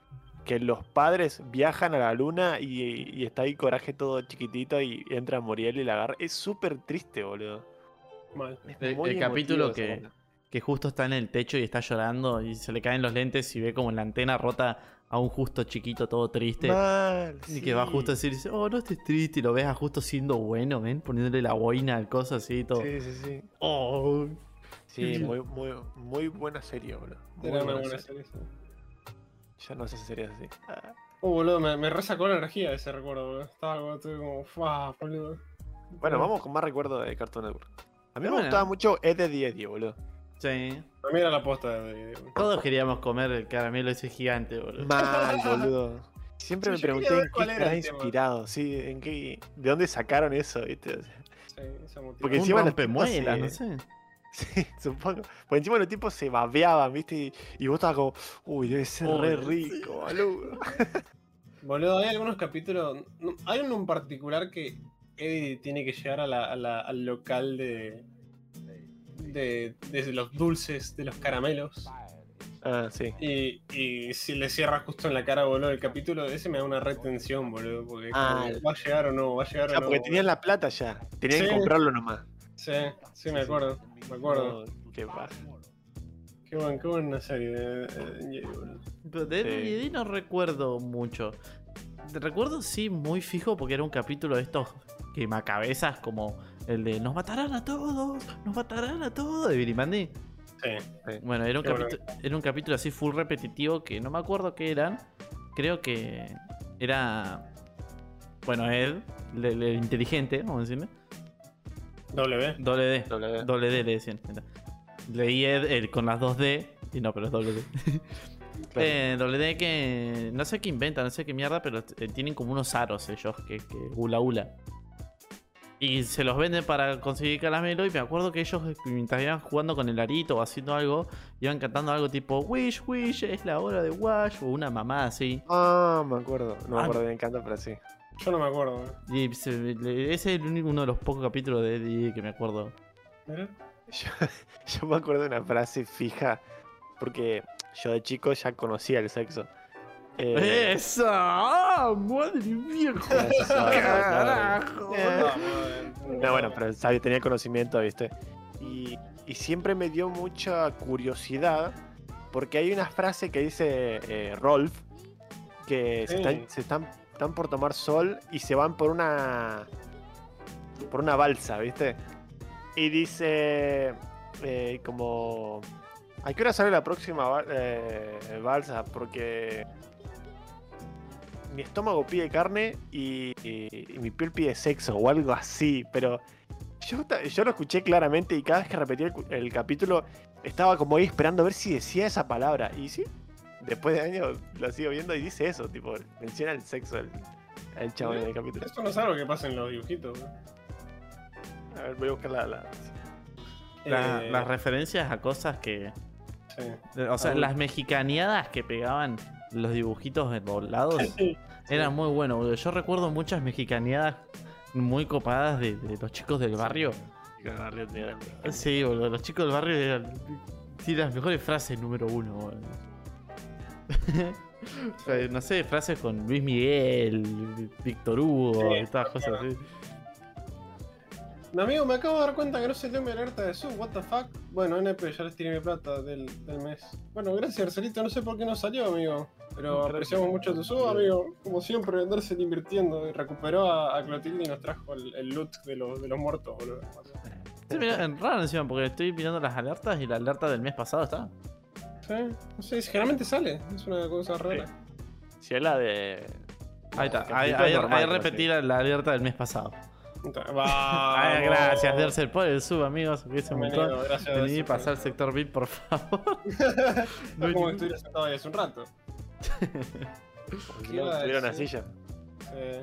que los padres viajan a la luna y, y está ahí Coraje todo chiquitito y entra Muriel y la agarra, es súper triste, boludo. Mal. Es El- el capítulo que-. Que justo está en el techo y está llorando y se le caen los lentes y ve como la antena rota a un justo chiquito todo triste. Mal, Y que va justo a decir, oh, no estés triste y lo ves a justo siendo bueno, ven, poniéndole la boina al coso así y todo. Sí, sí, sí. Oh, Sí, muy, muy, muy buena serie, boludo. Muy buena buena serie. serie. sí. Ya no hace series así. Ah. Oh, boludo, me, me resacó la energía ese recuerdo, boludo. Estaba como, ¡fua! boludo. Bueno, vamos con más recuerdos de Cartoon Network. A mí me Bueno. gustaba mucho Ed de Eddie, boludo. Sí. Mí era la posta de. Todos queríamos comer el caramelo ese gigante, boludo. Mal, boludo. Siempre Sí, me pregunté en qué tema. inspirado, sí, en qué, de dónde sacaron eso, ¿viste? Sí, esa. Porque encima los tipos no se- sé. Sí, supongo. Porque encima los tipos se babeaban, ¿viste? Y, y vos estabas como, uy, debe ser re rico, boludo. Boludo, hay algunos capítulos. no, Hay uno en particular que Eddie tiene que llegar a la- a la- al local de, de. de los dulces, de los caramelos. Ah, sí. Y, y si le cierra justo en la cara, boludo, el capítulo, ese me da una retención, boludo. Porque como, Ah. va a llegar o no, va a llegar Ah, o no. porque tenían la plata ya. Tenían que Sí. comprarlo nomás. Sí, sí, me acuerdo. Me acuerdo. Qué pasa. Qué, buen, qué buena serie de, de- de- de Sí. D&D no recuerdo mucho. Recuerdo sí muy fijo porque era un capítulo de estos quemacabezas como el de nos matarán a todos, nos matarán a todos de Billy Mandy. Sí. Bueno, era un, bueno. capítulo, era un capítulo así full repetitivo que no me acuerdo qué eran. Creo que era. Bueno, Ed, el, el inteligente, vamos a decirle. W. Doble D. Doble D. Doble D le decían. Leí Ed el con las dos D. Y no, pero es doble D. Claro. Eh, doble D que no sé qué inventan, no sé qué mierda, pero eh, tienen como unos aros ellos, que, que hula hula. Y se los venden para conseguir caramelo. Y me acuerdo que ellos, mientras iban jugando con el arito o haciendo algo, iban cantando algo tipo Wish, Wish, es la hora de Wash. O una mamá así. Ah, me acuerdo. No me Ah. acuerdo bien canto, pero sí. Yo no me acuerdo. ¿eh? Y se- le- ese es el único, uno de los pocos capítulos de Eddie que me acuerdo. Yo, yo me acuerdo de una frase fija, porque yo de chico ya conocía el sexo. Eh, ¡Esa! ¡Ah, madre viejo! Carajo. No, bueno, pero sabía, tenía conocimiento, ¿viste? Y, y siempre me dio mucha curiosidad, porque hay una frase que dice eh, Rolf, que se, están, se están, están por tomar sol y se van por una por una balsa, ¿viste? Y dice eh, como... ¿A qué hora sale la próxima eh, balsa? Porque mi estómago pide carne y, y- y mi piel pide sexo o algo así, pero yo, yo lo escuché claramente y cada vez que repetía el, capítulo estaba como ahí esperando a ver si decía esa palabra. Y sí, después de años lo sigo viendo y dice eso, tipo, menciona el sexo el, el chabón en el capítulo. Esto no es algo que pasa en los dibujitos. ¿no? A ver, voy a buscar la... la- La- Eh, Las referencias a cosas que. sí. O sea, Ah, las mexicaneadas que pegaban los dibujitos doblados eran muy buenos, boludo. Yo recuerdo muchas mexicaneadas muy copadas de, de los chicos del barrio. Sí, boludo. Los chicos del barrio eran. Sí, las mejores frases número uno, boludo. No sé, frases con Luis Miguel, Víctor Hugo, Sí, y todas cosas así. Mi amigo, me acabo de dar cuenta que no se dio mi alerta de sub, what the fuck. Bueno, NP, ya les tiré mi plata del, del mes. Bueno, gracias, Arcelito, no sé por qué no salió, amigo. Pero apreciamos mucho tu sub, amigo. Como siempre, Darcel invirtiendo. Y recuperó a, a Clotilde y nos trajo el, el loot de los, de los muertos, boludo. Sí, mira, en raro encima, porque estoy mirando las alertas y la alerta del mes pasado está. Sí, no sé, generalmente sale. Es una cosa rara. Si es la de... Ahí está, ahí, capítulo ahí, normal, ahí pero repetí sí. la, la alerta del mes pasado. Ay, gracias, Dercel, por el sub, amigos. Que es un montón. Gracias. Vení, Dercel. pasar al sector VIP, por favor. No como estuviera sentado ahí hace un rato. Si ¿Qué no, a tuviera una silla. Eh,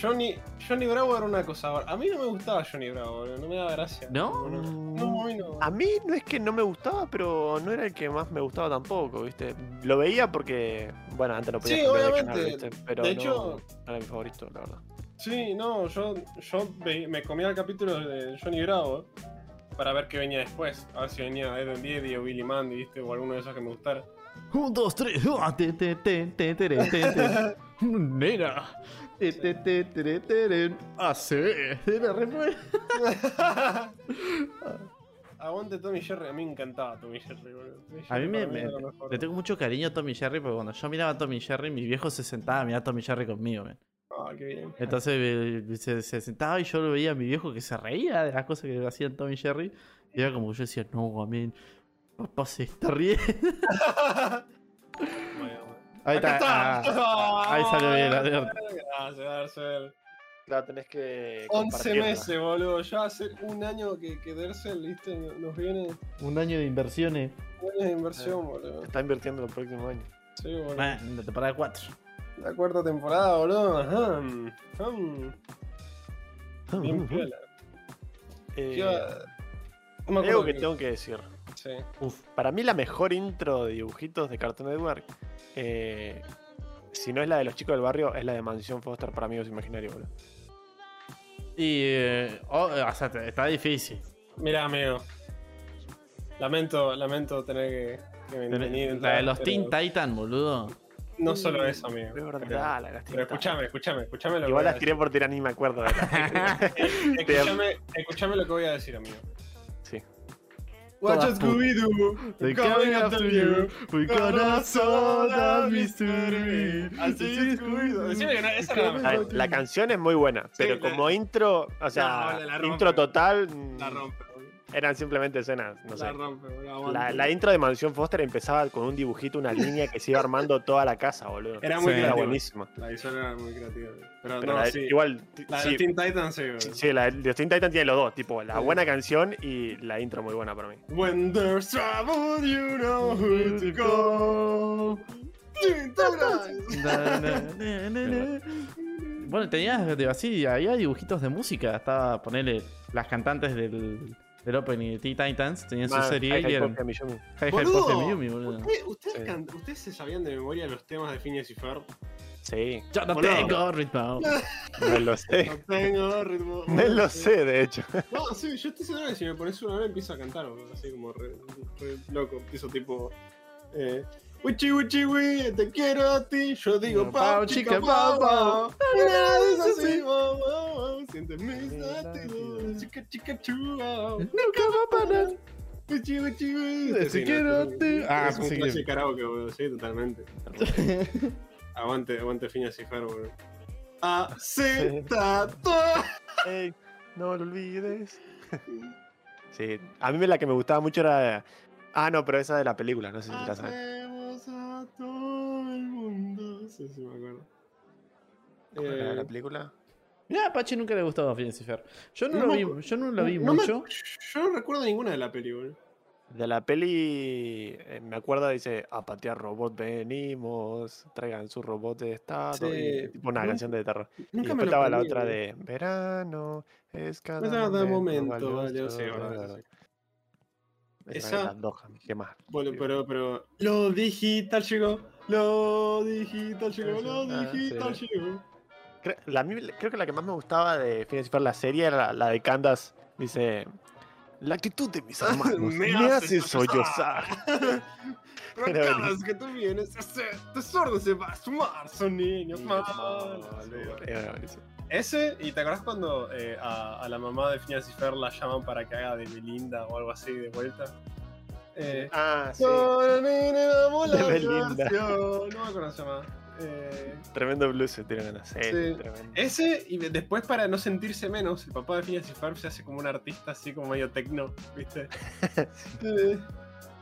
Johnny, Johnny Bravo era una cosa. A mí no me gustaba Johnny Bravo, no me daba gracia. ¿No? No, no, a mí no. A mí no es que no me gustaba, pero no era el que más me gustaba tampoco, ¿viste? Lo veía porque, bueno, antes no podía Sí, obviamente. canal, ¿viste? Pero De no hecho- era mi favorito, la verdad. Sí, no, yo, yo me comía el capítulo de Johnny Bravo para ver qué venía después. A ver si venía Ed and o Billy Mandy, ¿viste? O alguno de esos que me gustara. Un, dos, tres. Nena. Hace. Aguante Tommy Jerry, a mí me encantaba Tommy Jerry, boludo. A mí me, me le tengo mucho cariño a Tommy Jerry porque cuando yo miraba a Tommy Jerry, mi viejo se sentaba a mirar a Tommy Jerry conmigo, man. Ah, qué bien. Entonces eh, se, se sentaba y yo lo veía a mi viejo que se reía de las cosas que hacían Tommy Jerry. Y era como que yo decía, no, amén. Papá se está riendo. Ahí está. ah, ahí salió bien la alerta. Gracias, Darcel. Claro, tenés que. 11 compartirla. meses, boludo. Ya hace un año que, que Dercel, ¿viste? Nos viene Un año de inversiones. un año de inversión, boludo. Está invirtiendo el próximo año. Sí, boludo. Ah, en la temporada 4. La cuarta temporada, boludo. Ajá. Ajá. Bien piola. Eh, ¿Qué iba- No me hay algo que tengo que decir. Sí. Uf. Para mí, la mejor intro de dibujitos de Cartoon Network, eh, si no es la de los chicos del barrio, es la de Mansión Foster para amigos imaginarios, boludo. Y. eh, oh, o sea, te- está difícil. Mira, amigo. Lamento, lamento tener que, que venir. La de los pero Teen Titan, boludo. No solo eso, amigo. Es verdad, Pero- la las Pero escúchame, escúchame, escúchame lo que Igual voy a las tiré por tirar ni me acuerdo de. Escúchame, escúchame lo que voy a decir, amigo. Sí. Watch a Scooby-Doo. They coming after you. We gonna solve the mystery. Así es, Scooby-Doo. Decime que no, esa era la mejor. la canción es muy buena, pero como intro, o sea, No, intro total, La mm, rompe. Eran simplemente escenas, no sé. La rompe, boludo. La, la intro de Mansión Foster empezaba con un dibujito, una línea que se iba armando toda la casa, boludo. Era muy Sí. Era buenísima. La visual era muy creativa. Pero, Pero no, la sí. igual, La de sí, Teen Titans, sí, boludo. sí, la de Teen Titans tiene los dos, tipo la Sí. buena canción y la intro muy buena para mí. When there's trouble, you know who to go. Bueno, tenías así, había dibujitos de música. Estaba ponerle las cantantes del, del opening de Teen Titans, tenían su serie Hi, y eran. Hi Boludo, Miyumi, boludo. ¿Ustedes, ustedes Sí. can- ustedes se sabían de memoria los temas de Phineas y Ferb? Sí, Yo no Boludo. tengo ritmo. me lo sé. No tengo ritmo. Me lo sé, de hecho. No, sí, yo estoy seguro que si me pones una hora empiezo a cantar, boludo, así como re, re loco. Empiezo tipo. Eh, Wichi wichi wi, te quiero a ti, yo digo Pau, pau, chica, pau, pau. Nada es así, wow, wow, wow, siente mis latidos, chica, chica, chua. Nunca va a parar. Wichi wichi wi. Te Sí, no, quiero a es un- ti. Ah, es un sí clase de karaoke, boludo, sí, totalmente. Aguante, aguante Phineas y Ferb, boludo. Acepta Ey, no lo olvides. Sí, a mí la que me gustaba mucho era. Ah, no, pero esa de la película, no sé si la sabes. Sí, sí, me acuerdo. ¿Cuál era Eh, la película? Mira, a Pachi nunca le gustó Phineas y Ferb. Yo no, No lo me vi, yo no lo vi no me- mucho. yo no recuerdo ninguna de la película. De la peli, eh, me acuerdo, dice, a patear robot venimos, traigan su robot de estado, Sí, y tipo una nunca- canción de terror. Y Nunca me después lo estaba la otra de verano, es cada, cada momento, momento valioso, sí, sí. Esa Esa- ¿qué más? Bueno, pero, pero. Lo digital llegó. Lo digital llegó. Lo Ah, sí. digital llegó. La, mí- creo que la que más me gustaba de Phineas la serie, era la, la de Candace. Dice, la actitud de mis hermanos me, hace sollozar. Pero cada vez que tú vienes, ese tesoro se va a sumar. Son niños malos. Ese, y te acordás cuando eh, a, a la mamá de Phineas y Fer la llaman para que haga de Belinda o algo así de vuelta? Eh, Ah, sí. "Con la De Belinda. canción". No me acuerdo se llama. Eh, Tremendo blues se tiran ganas. Sí, Sí. ese, y de- después para no sentirse menos, el papá de Phineas y Ferb se hace como un artista así como medio tecno, ¿viste? Eh,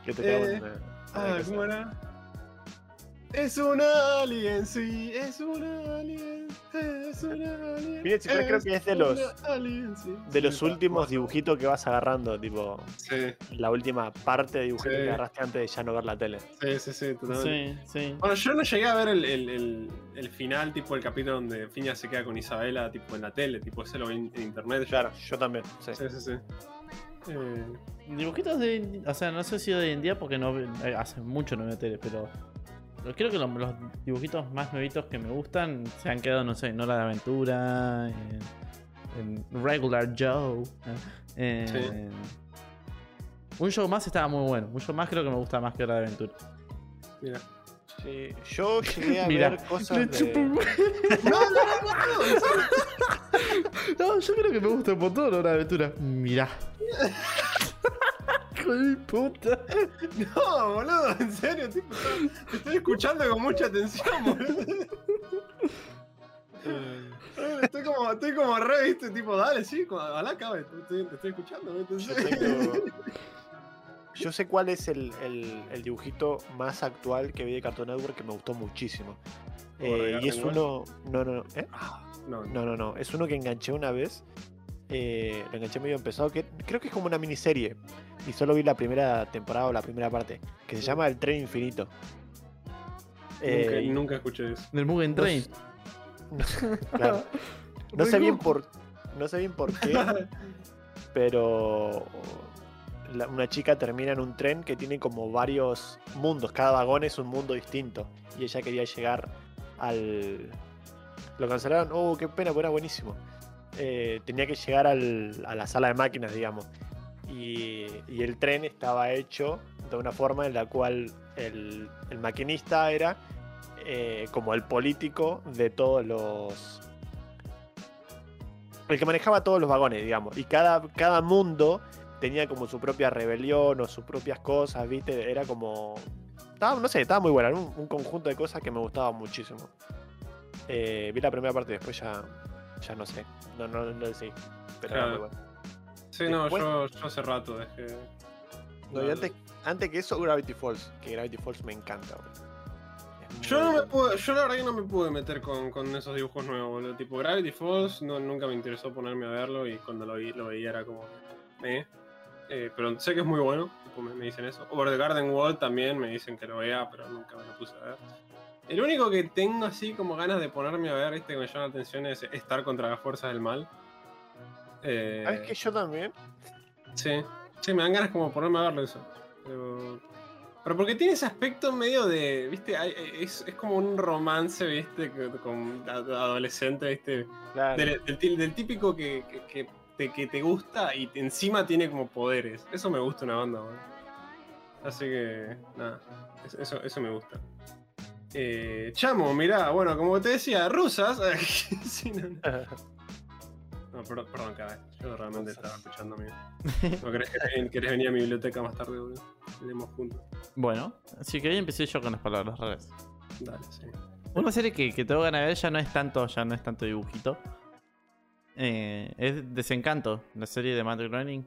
Que te Eh, en la- ah, ¿cómo era? Es un alien, sí, es un alien, es un alien. Y Ferb creo que es de los- alien, sí. De Sí, los está- últimos dibujitos que vas agarrando, tipo, Sí, la última parte de dibujitos Sí. que agarraste antes de ya no ver la tele. sí, sí, sí, totalmente. Sí, sí. Bueno, yo no llegué a ver el, el- el- el final, tipo el capítulo donde Phineas se queda con Isabela, tipo en la tele, tipo ese lo vi en, internet. Claro, yo también, sí. Sí, sí, sí. Eh, Dibujitos de. O sea, no sé si hoy en día porque no eh, hace mucho no veo tele, pero. Creo que lo- los dibujitos más nuevitos que me gustan se han quedado, no sé, en Hora de Aventura, en, en Regular Joe. ¿eh? Un show más estaba muy bueno. Un show más creo que me gusta más que Hora de Aventura. mira. Sí, Yo llegué a Mira, ver cosas de... chupo un- No, yo creo que me gusta un montón Hora de Aventura. Mirá. Hijo de puta. No, boludo, en serio, tipo, te estoy escuchando con mucha atención, boludo. Estoy como, estoy como re, viste, tipo, dale, sí, ojalá acabe, te estoy, te estoy escuchando, ¿viste? Yo, tengo- Yo sé cuál es el, el- el dibujito más actual que vi de Cartoon Network que me gustó muchísimo. ¿Como de Eh, y es uno... No, no, no. ¿eh? No, No, no, no. Es uno que enganché una vez. Eh, lo enganché medio empezado. Que creo que es como una miniserie. Y solo vi la primera temporada o la primera parte. Que se llama El Tren Infinito. Eh, nunca, y- nunca escuché eso. Del Mugen no Train. s- claro. No sé bien por. No sé bien por qué. pero. la- una chica termina en un tren que tiene como varios mundos. Cada vagón es un mundo distinto. Y ella quería llegar al. Lo cancelaron. Oh, qué pena, porque era buenísimo. Eh, tenía que llegar al- a la sala de máquinas, digamos. Y, el tren estaba hecho de una forma en la cual el, maquinista era eh, como el político de todos los. El que manejaba todos los vagones, digamos. Y cada, cada mundo tenía como su propia rebelión o sus propias cosas, ¿viste? Era como. Estaba, no sé, estaba muy buena. Un, un conjunto de cosas que me gustaba muchísimo. Eh, vi la primera parte y después ya. Ya no sé. No, no, no sé. Pero era Claro. muy bueno. Sí, no, yo, yo hace rato dejé. No, y antes, antes que eso, Gravity Falls. Que Gravity Falls me encanta, muy Yo no me pude, yo la verdad que no me pude meter con, con esos dibujos nuevos, boludo. Tipo Gravity Falls, no, nunca me interesó ponerme a verlo y cuando lo vi, lo veía era como. Eh. Eh, pero sé que es muy bueno, tipo, me, me dicen eso. Over the Garden Wall también me dicen que lo vea, pero nunca me lo puse a ver. El único que tengo así como ganas de ponerme a ver, este que me llama la atención es estar contra las fuerzas del mal. Eh, ¿Sabes que yo también? Sí, sí, me dan ganas como ponerme a verlo eso. Pero, pero porque tiene ese aspecto medio de, viste, Hay- es, es como un romance, viste, con adolescente, viste, Claro. del, del ti- del típico que, que, que te, que te gusta y encima tiene como poderes. Eso me gusta una banda, boludo. Así que, nada, es- eso, eso me gusta. Eh, Chamo, mirá, bueno, como te decía, rusas. Sí, no, no. No, perdón, perdón, cara. Yo realmente estaba escuchando amigo. ¿No querés, que- querés venir a mi biblioteca más tarde, boludo? Leemos juntos. Bueno, así que ahí empecé yo con las palabras raras. Dale, sí. Una serie que, que tengo ganas de ver ya no es tanto, ya no es tanto dibujito. Eh, es Desencanto, la serie de Matt Groening.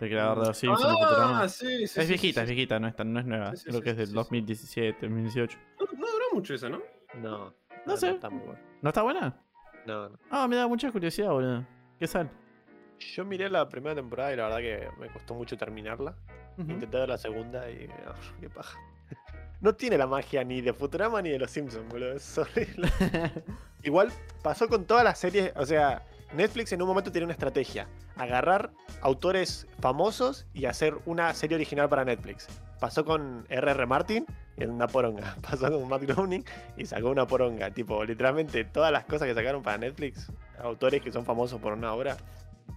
El creador de los Simpsons de Futurama. Ah, sí, sí. Es sí, viejita, sí, es viejita, no es, tan- no es nueva. Creo sí, que es del sí, sí. 2017, 2018. No, no duró mucho esa, ¿no? No. No sé. Está muy bueno. ¿No está buena? No, no. Ah, me da mucha curiosidad, boludo. ¿Qué sal? Yo miré la primera temporada y la verdad que me costó mucho terminarla. Intenté ver la segunda y. ah, qué paja. No tiene la magia ni de Futurama ni de los Simpsons, boludo. Es horrible. Igual pasó con todas las series. O sea, Netflix en un momento tenía una estrategia: agarrar autores famosos y hacer una serie original para Netflix. Pasó con R.R. Martin en una poronga. Pasó con Matt Groening y sacó una poronga. Tipo, literalmente todas las cosas que sacaron para Netflix, autores que son famosos por una obra,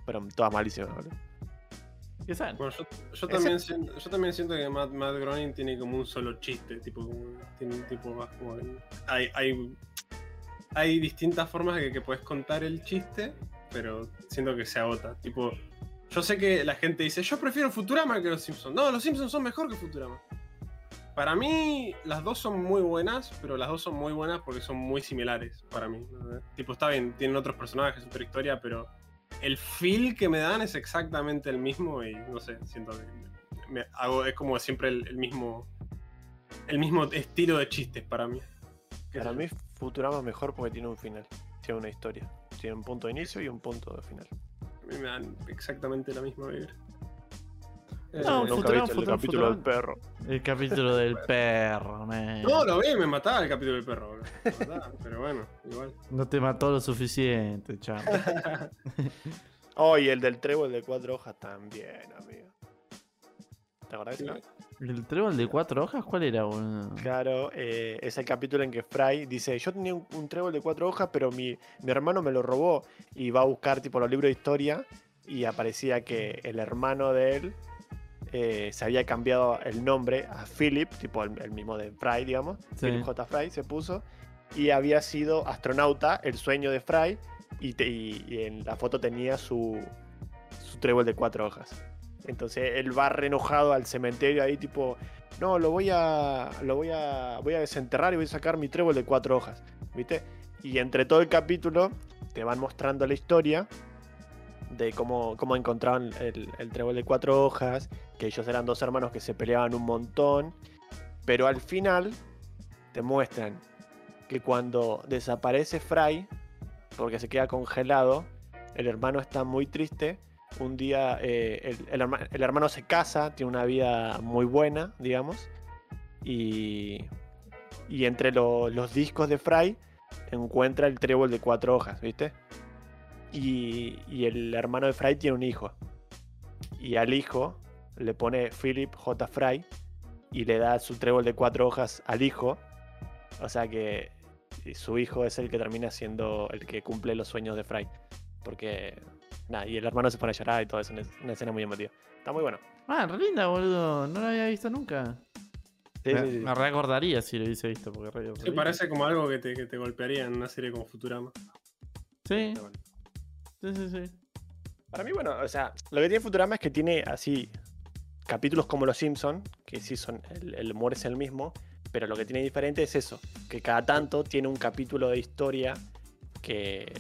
fueron todas malísimas, boludo. ¿Qué sal? Bueno, yo, también siento, yo también siento que Matt, Matt Groening tiene como un solo chiste, tipo, tiene un tipo más como... Hay, hay, hay distintas formas de que, que puedes contar el chiste, pero siento que se agota. Tipo, yo sé que la gente dice, yo prefiero Futurama que los Simpsons. No, los Simpsons son mejor que Futurama. Para mí, las dos son muy buenas, pero las dos son muy buenas porque son muy similares para mí. ¿no? Tipo, está bien, tienen otros personajes, otra historia, pero el feel que me dan es exactamente el mismo y no sé, siento que me hago, es como siempre el, el mismo el mismo estilo de chistes para mí. ¿Qué Para mí Futurama es mejor porque tiene un final, tiene una historia. Tiene un punto de inicio y un punto de final. A mí me dan exactamente la misma vibra. Eh, No, Nunca Futurama, viste el Futurama, capítulo del perro. El capítulo del perro, man. no, lo vi, me mataba el capítulo del perro, boludo. Me mataba, pero bueno, igual. No te mató lo suficiente, chamo. Oh, y el del trébol de cuatro hojas también, amigo. ¿Te acordás? eso? ¿El trébol de cuatro hojas cuál era, boludo? Claro, eh, es el capítulo en que Fry dice, yo tenía un, un trébol de cuatro hojas, pero mi, mi hermano me lo robó y va a buscar tipo los libros de historia y aparecía que el hermano de él eh, se había cambiado el nombre a Philip, tipo el, el mismo de Fry, digamos. Sí. Philip J. Fry se puso y había sido astronauta, el sueño de Fry, y, te- y- y en la foto tenía su, su trébol de cuatro hojas. Entonces él va re enojado al cementerio ahí tipo, no, lo voy a lo voy a voy a desenterrar y voy a sacar mi trébol de cuatro hojas, ¿viste? Y entre todo el capítulo te van mostrando la historia de cómo, cómo encontraron el, el trébol de cuatro hojas, que ellos eran dos hermanos que se peleaban un montón, pero al final te muestran que cuando desaparece Fry, porque se queda congelado, el hermano está muy triste. Un día eh, el, el herma- el hermano se casa, tiene una vida muy buena, digamos, y, entre lo- los discos de Fry encuentra el trébol de cuatro hojas, ¿viste? Y, y el hermano de Fry tiene un hijo. Y al hijo le pone Philip J. Fry y le da su trébol de cuatro hojas al hijo. O sea que su hijo es el que termina siendo el que cumple los sueños de Fry. Porque, nada, y el hermano se pone a llorar y todo eso. Es una escena muy emotiva. Está muy bueno. Ah, re linda, boludo. No la había visto nunca. Sí, me, sí, sí. me recordaría si lo hubiese visto. Porque re- Sí, parece como algo que te, que te golpearía en una serie como Futurama. Sí, sí, sí, sí. Para mí, bueno, o sea, lo que tiene Futurama es que tiene así capítulos como Los Simpson, que sí son, el, el humor es el mismo, pero lo que tiene diferente es eso, que cada tanto tiene un capítulo de historia que,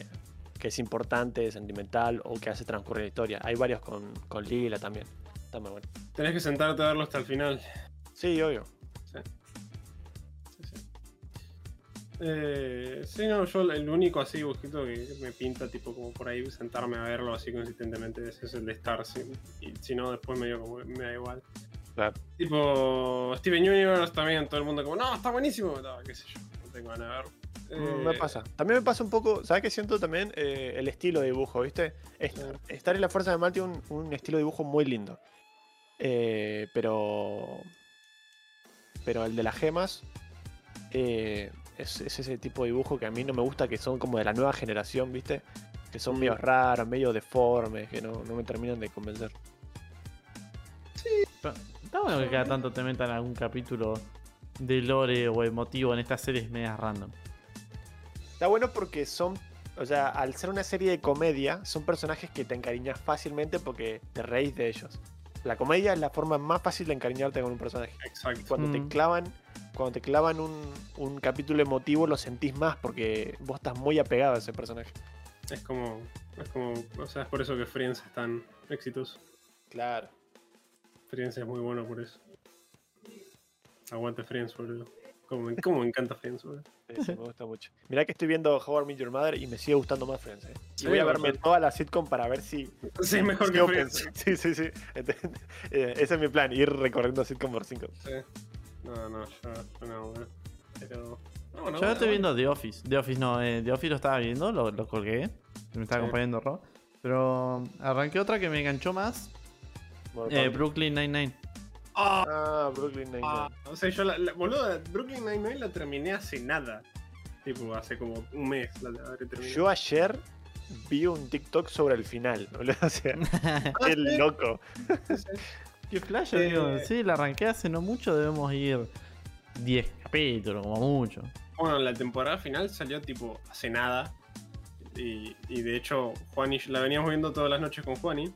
que es importante, sentimental o que hace transcurrir la historia. Hay varios con, con Lila también. Está muy bueno. Tenés que sentarte a verlo hasta el final. Sí, obvio. Sí, sí. Eh, sí, no, yo el único así dibujito que me pinta, tipo como por ahí sentarme a verlo así consistentemente, ese es el de Star. Y si no, después medio como me da igual. Claro. Tipo, Steven Universe también, todo el mundo como, no, está buenísimo. No, qué sé yo, no tengo ganas de verlo. Mm, Me Eh, pasa. También me pasa un poco, ¿sabes qué siento también? Eh, el estilo de dibujo, ¿viste? Star, Star y la Fuerza de Mal tiene un, un estilo de dibujo muy lindo. Eh, pero. Pero el de las gemas. eh, es, es ese tipo de dibujo que a mí no me gusta, que son como de la nueva generación, ¿viste? Que son Mm. medio raros, medio deformes, que no, no me terminan de convencer. Pero Está bueno que cada tanto te metan algún capítulo de lore o emotivo en estas series medias random. Está bueno porque son. O sea, al ser una serie de comedia, son personajes que te encariñas fácilmente porque te reís de ellos. La comedia es la forma más fácil de encariñarte con un personaje. Exacto. Cuando te Mm. clavan, cuando te clavan un, un capítulo emotivo, lo sentís más porque vos estás muy apegado a ese personaje. Es como, es como, o sea, es por eso que Friends es tan exitoso. Claro. Friends es muy bueno por eso. Aguante Friends, boludo. Como me, cómo me encanta Friends, boludo. Sí, sí, me gusta mucho. Mirá que estoy viendo How I Met Your Mother y me sigue gustando más Friends. eh. Y Sí, voy a verme toda la sitcom para ver si. Sí, es mejor que Friends. Sí, sí, sí. Entonces, eh, ese es mi plan, ir recorriendo sitcom por cinco. Sí. No, no, yo, yo no. Pero. No, no, Yo bueno, estoy viendo The Office. The Office no, eh, The Office lo estaba viendo, lo, lo colgué. Me estaba Sí. acompañando Ro. Pero arranqué otra que me enganchó más. Eh, Brooklyn Nine-Nine. Ah, Ah, Brooklyn Nine-Nine. ah, o sea, yo la, la- boludo, Brooklyn Nine-Nine la terminé hace nada. Tipo, hace como un mes la terminado. Yo ayer vi un TikTok sobre el final, boludo. O sea, qué loco. Qué flash, Eh. Sí, la arranqué hace no mucho, debemos ir 10 capítulos, como mucho. Bueno, la temporada final salió tipo hace nada. Y, y de hecho, Juan y yo la veníamos viendo todas las noches con Juani.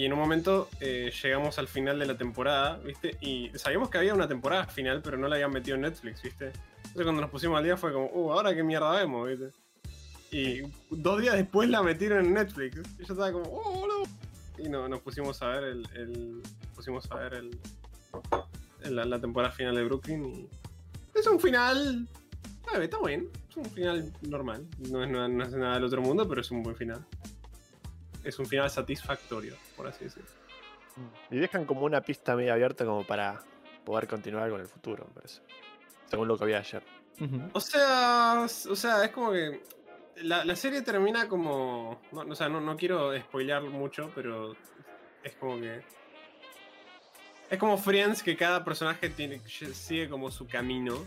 Y en un momento eh, llegamos al final de la temporada, ¿viste? Y sabíamos que había una temporada final, pero no la habían metido en Netflix, ¿viste? Entonces cuando nos pusimos al día fue como, uh, ahora qué mierda vemos, ¿viste? Y dos días después la metieron en Netflix. Y yo estaba como, oh, boludo. Y no, nos pusimos a ver el. pusimos a ver el, la, temporada final de Brooklyn. Y es un final. está bien. Es un final normal. No es nada del otro mundo, pero es un buen final. Es un final satisfactorio, por así decirlo. Y dejan como una pista medio abierta como para poder continuar con el futuro, me parece. Según lo que vi ayer. O sea, o sea, es como que la, la serie termina como, no, o sea, no, no quiero spoilear mucho, pero es como que es como Friends que cada personaje tiene sigue como su camino,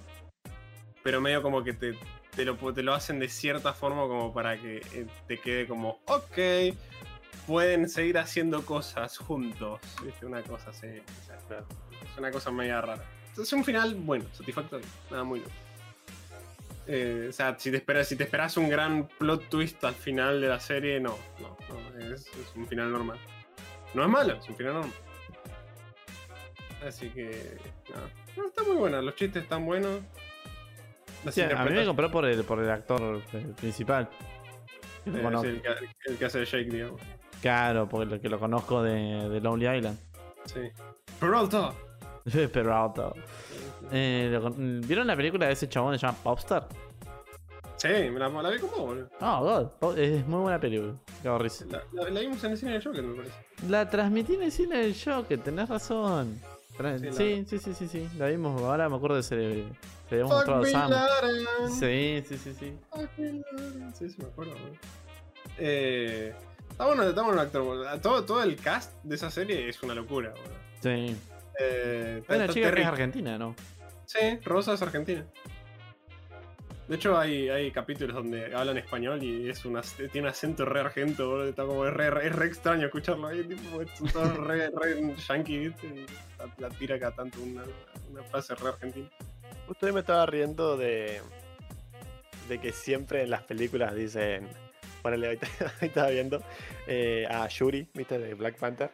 pero medio como que te, te lo te lo hacen de cierta forma como para que eh, te quede como, ok, pueden seguir haciendo cosas juntos, ¿viste? Una cosa así, es una cosa media rara. Es un final bueno, satisfactorio, nada muy loco. Eh, o sea, si te, esperas, si te esperas un gran plot twist al final de la serie, no, no, no, es, es un final normal. No es malo, es un final normal. Así que. No, está muy buena, los chistes están buenos. Sí, a mí me compró por el, por el actor eh, principal. Eh, sí, el, que, el que hace Jake, digamos. Claro, porque lo que lo conozco de, de Lonely Island. Sí. Peralta. Peralta. Eh, lo ¿Vieron la película de ese chabón que se llama Popstar? Sí, me la, la vi con vos, boludo. Oh, God. Po- Es muy buena película. Qué risa. La, la- la vimos en el cine de Joker, me parece. La transmití en el cine del que tenés razón. Tra- Sí, la- Sí, sí, sí, sí, sí. La vimos, ahora me acuerdo de ese. Le habíamos Fuck mostrado a Bin Sam. Laden. Sí, sí, sí, sí. Fuck Bin Laden. Sí, sí, me acuerdo, boludo. Eh, está bueno, está bueno el actor, boludo. Todo, todo el cast de esa serie es una locura, boludo. Sí. Eh, Hay una chica que es argentina, ¿no? Sí, Rosa es argentina. De hecho, hay, hay capítulos donde hablan español y es una, tiene un acento re argento, boludo. Está como es re, re- es re extraño escucharlo ahí, tipo, es re, re yankee, La, la tira acá tanto una, una frase re argentina. Hoy me estaba riendo de. de que siempre en las películas dicen. Ponele, ahorita, estaba viendo eh, a Yuri, ¿viste? De Black Panther.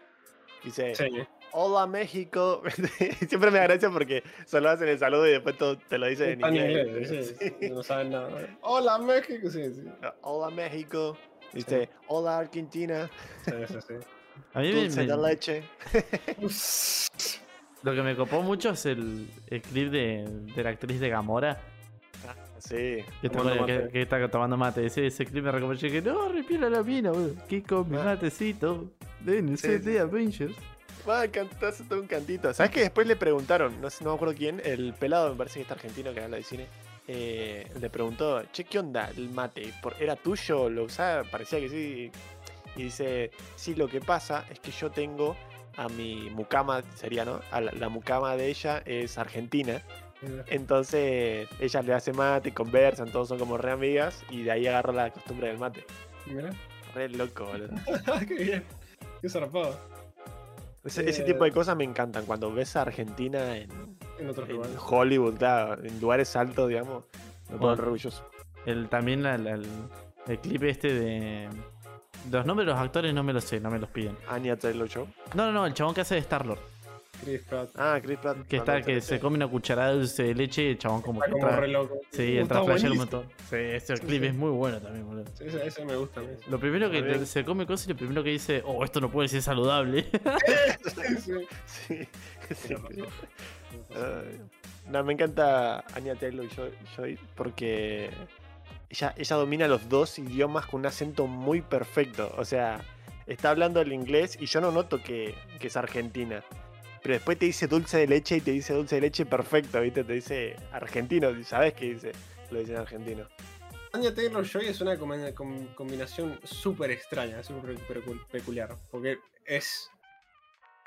Dice, Sí. Hola México. Siempre me gracia porque solo hacen el saludo y después todo te lo dicen en inglés. inglés, sí, Sí. No saben nada. Hola, México. Sí, sí. Hola México. Dice, hola Argentina. Sí, sí, sí. A mí me- Dulce de me- leche. lo que me copó mucho es el, el clip de, de la actriz de Gamora. Sí. Que está, Tomando que- mate. que está tomando mate. Ese, ese clip me recomendó que no, repiela la mina, boludo. Que con mi Ah. matecito. De NC Sí, sí. Avengers. Va a cantar todo un cantito. ¿Sabes que después le preguntaron, no sé, no me acuerdo quién, el pelado me parece que está argentino que habla de cine. eh, le preguntó, che, ¿qué onda el mate? ¿Por- ¿Era tuyo? ¿Lo usaba? Parecía que sí. Y dice, sí, lo que pasa es que yo tengo a mi mucama, sería, ¿no? A la, la mucama de ella es argentina. Entonces ella le hace mate, conversan, todos son como re amigas y de ahí agarra la costumbre del mate. Mira. Re loco, boludo. Qué bien. Qué zarpado. Ese, ese tipo de cosas me encantan. Cuando ves a Argentina en, En otros en lugares. Hollywood, claro, en lugares altos, digamos, me pongo Bueno. orgulloso. El, también la- la- el, el clip este de. Los nombres de los actores no me los sé, no me los piden. Anya Taylor Show. No, no, no, el chabón que hace de Star-Lord. Chris Pratt. Ah, Chris Pratt. Que está, que se come una cucharada de dulce de leche y el chabón como Está que como entra- loco. Sí, entra un montón. Sí, ese Sí, clip sí. es muy bueno también, boludo. Sí, ese, ese me gusta a mí. Lo primero que se come cosas y lo primero que dice, oh, esto no puede ser saludable. Sí, Sí. Ay. No, me encanta Anya Taylor Joy porque ella, ella domina los dos idiomas con un acento muy perfecto. O sea, está hablando el inglés y yo no noto que, que es argentina. Pero después te dice dulce de leche y te dice dulce de leche perfecto, ¿viste? Te dice argentino, y ¿sabes qué dice? Lo dicen argentino. Anya Taylor Joy es una com- com- combinación súper extraña, súper pecu- peculiar. Porque es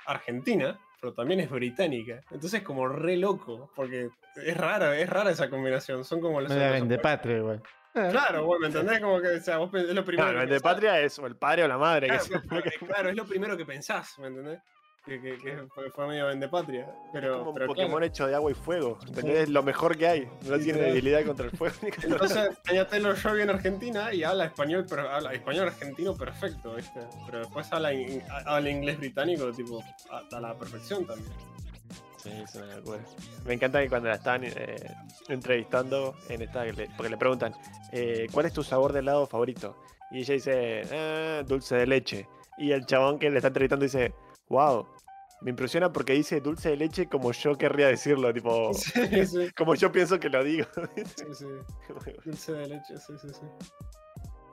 argentina, pero también es británica. Entonces, como re loco. Porque es rara, es rara esa combinación. Son como los. De patria, igual. Claro, bueno, ¿me entendés? Como que, o sea, vos es lo primero. Claro, que el de pensás. patria es o el padre o la madre. que Claro, se- pero- pero- claro, es lo primero que pensás, ¿me entendés? Que, que, que fue, fue medio vendepatria. Pero, es como un pero Pokémon claro. hecho de agua y fuego. ¿entendés? Es lo mejor que hay. No tiene Literal. debilidad contra el fuego. ni contra Entonces, Anya Taylor Joy en Argentina y habla español, pero habla español argentino perfecto, ¿viste? Pero después habla, in- habla inglés británico, tipo, a, a la perfección también. Sí, una locura. Me encanta que cuando la están eh, entrevistando, en esta, porque le preguntan, eh, ¿cuál es tu sabor de helado favorito? Y ella dice, "Ah, dulce de leche. Y el chabón que le está entrevistando dice, wow, me impresiona porque dice dulce de leche como yo querría decirlo, tipo, Sí, sí, como yo pienso que lo digo. sí, sí. Dulce de leche, sí, sí, sí.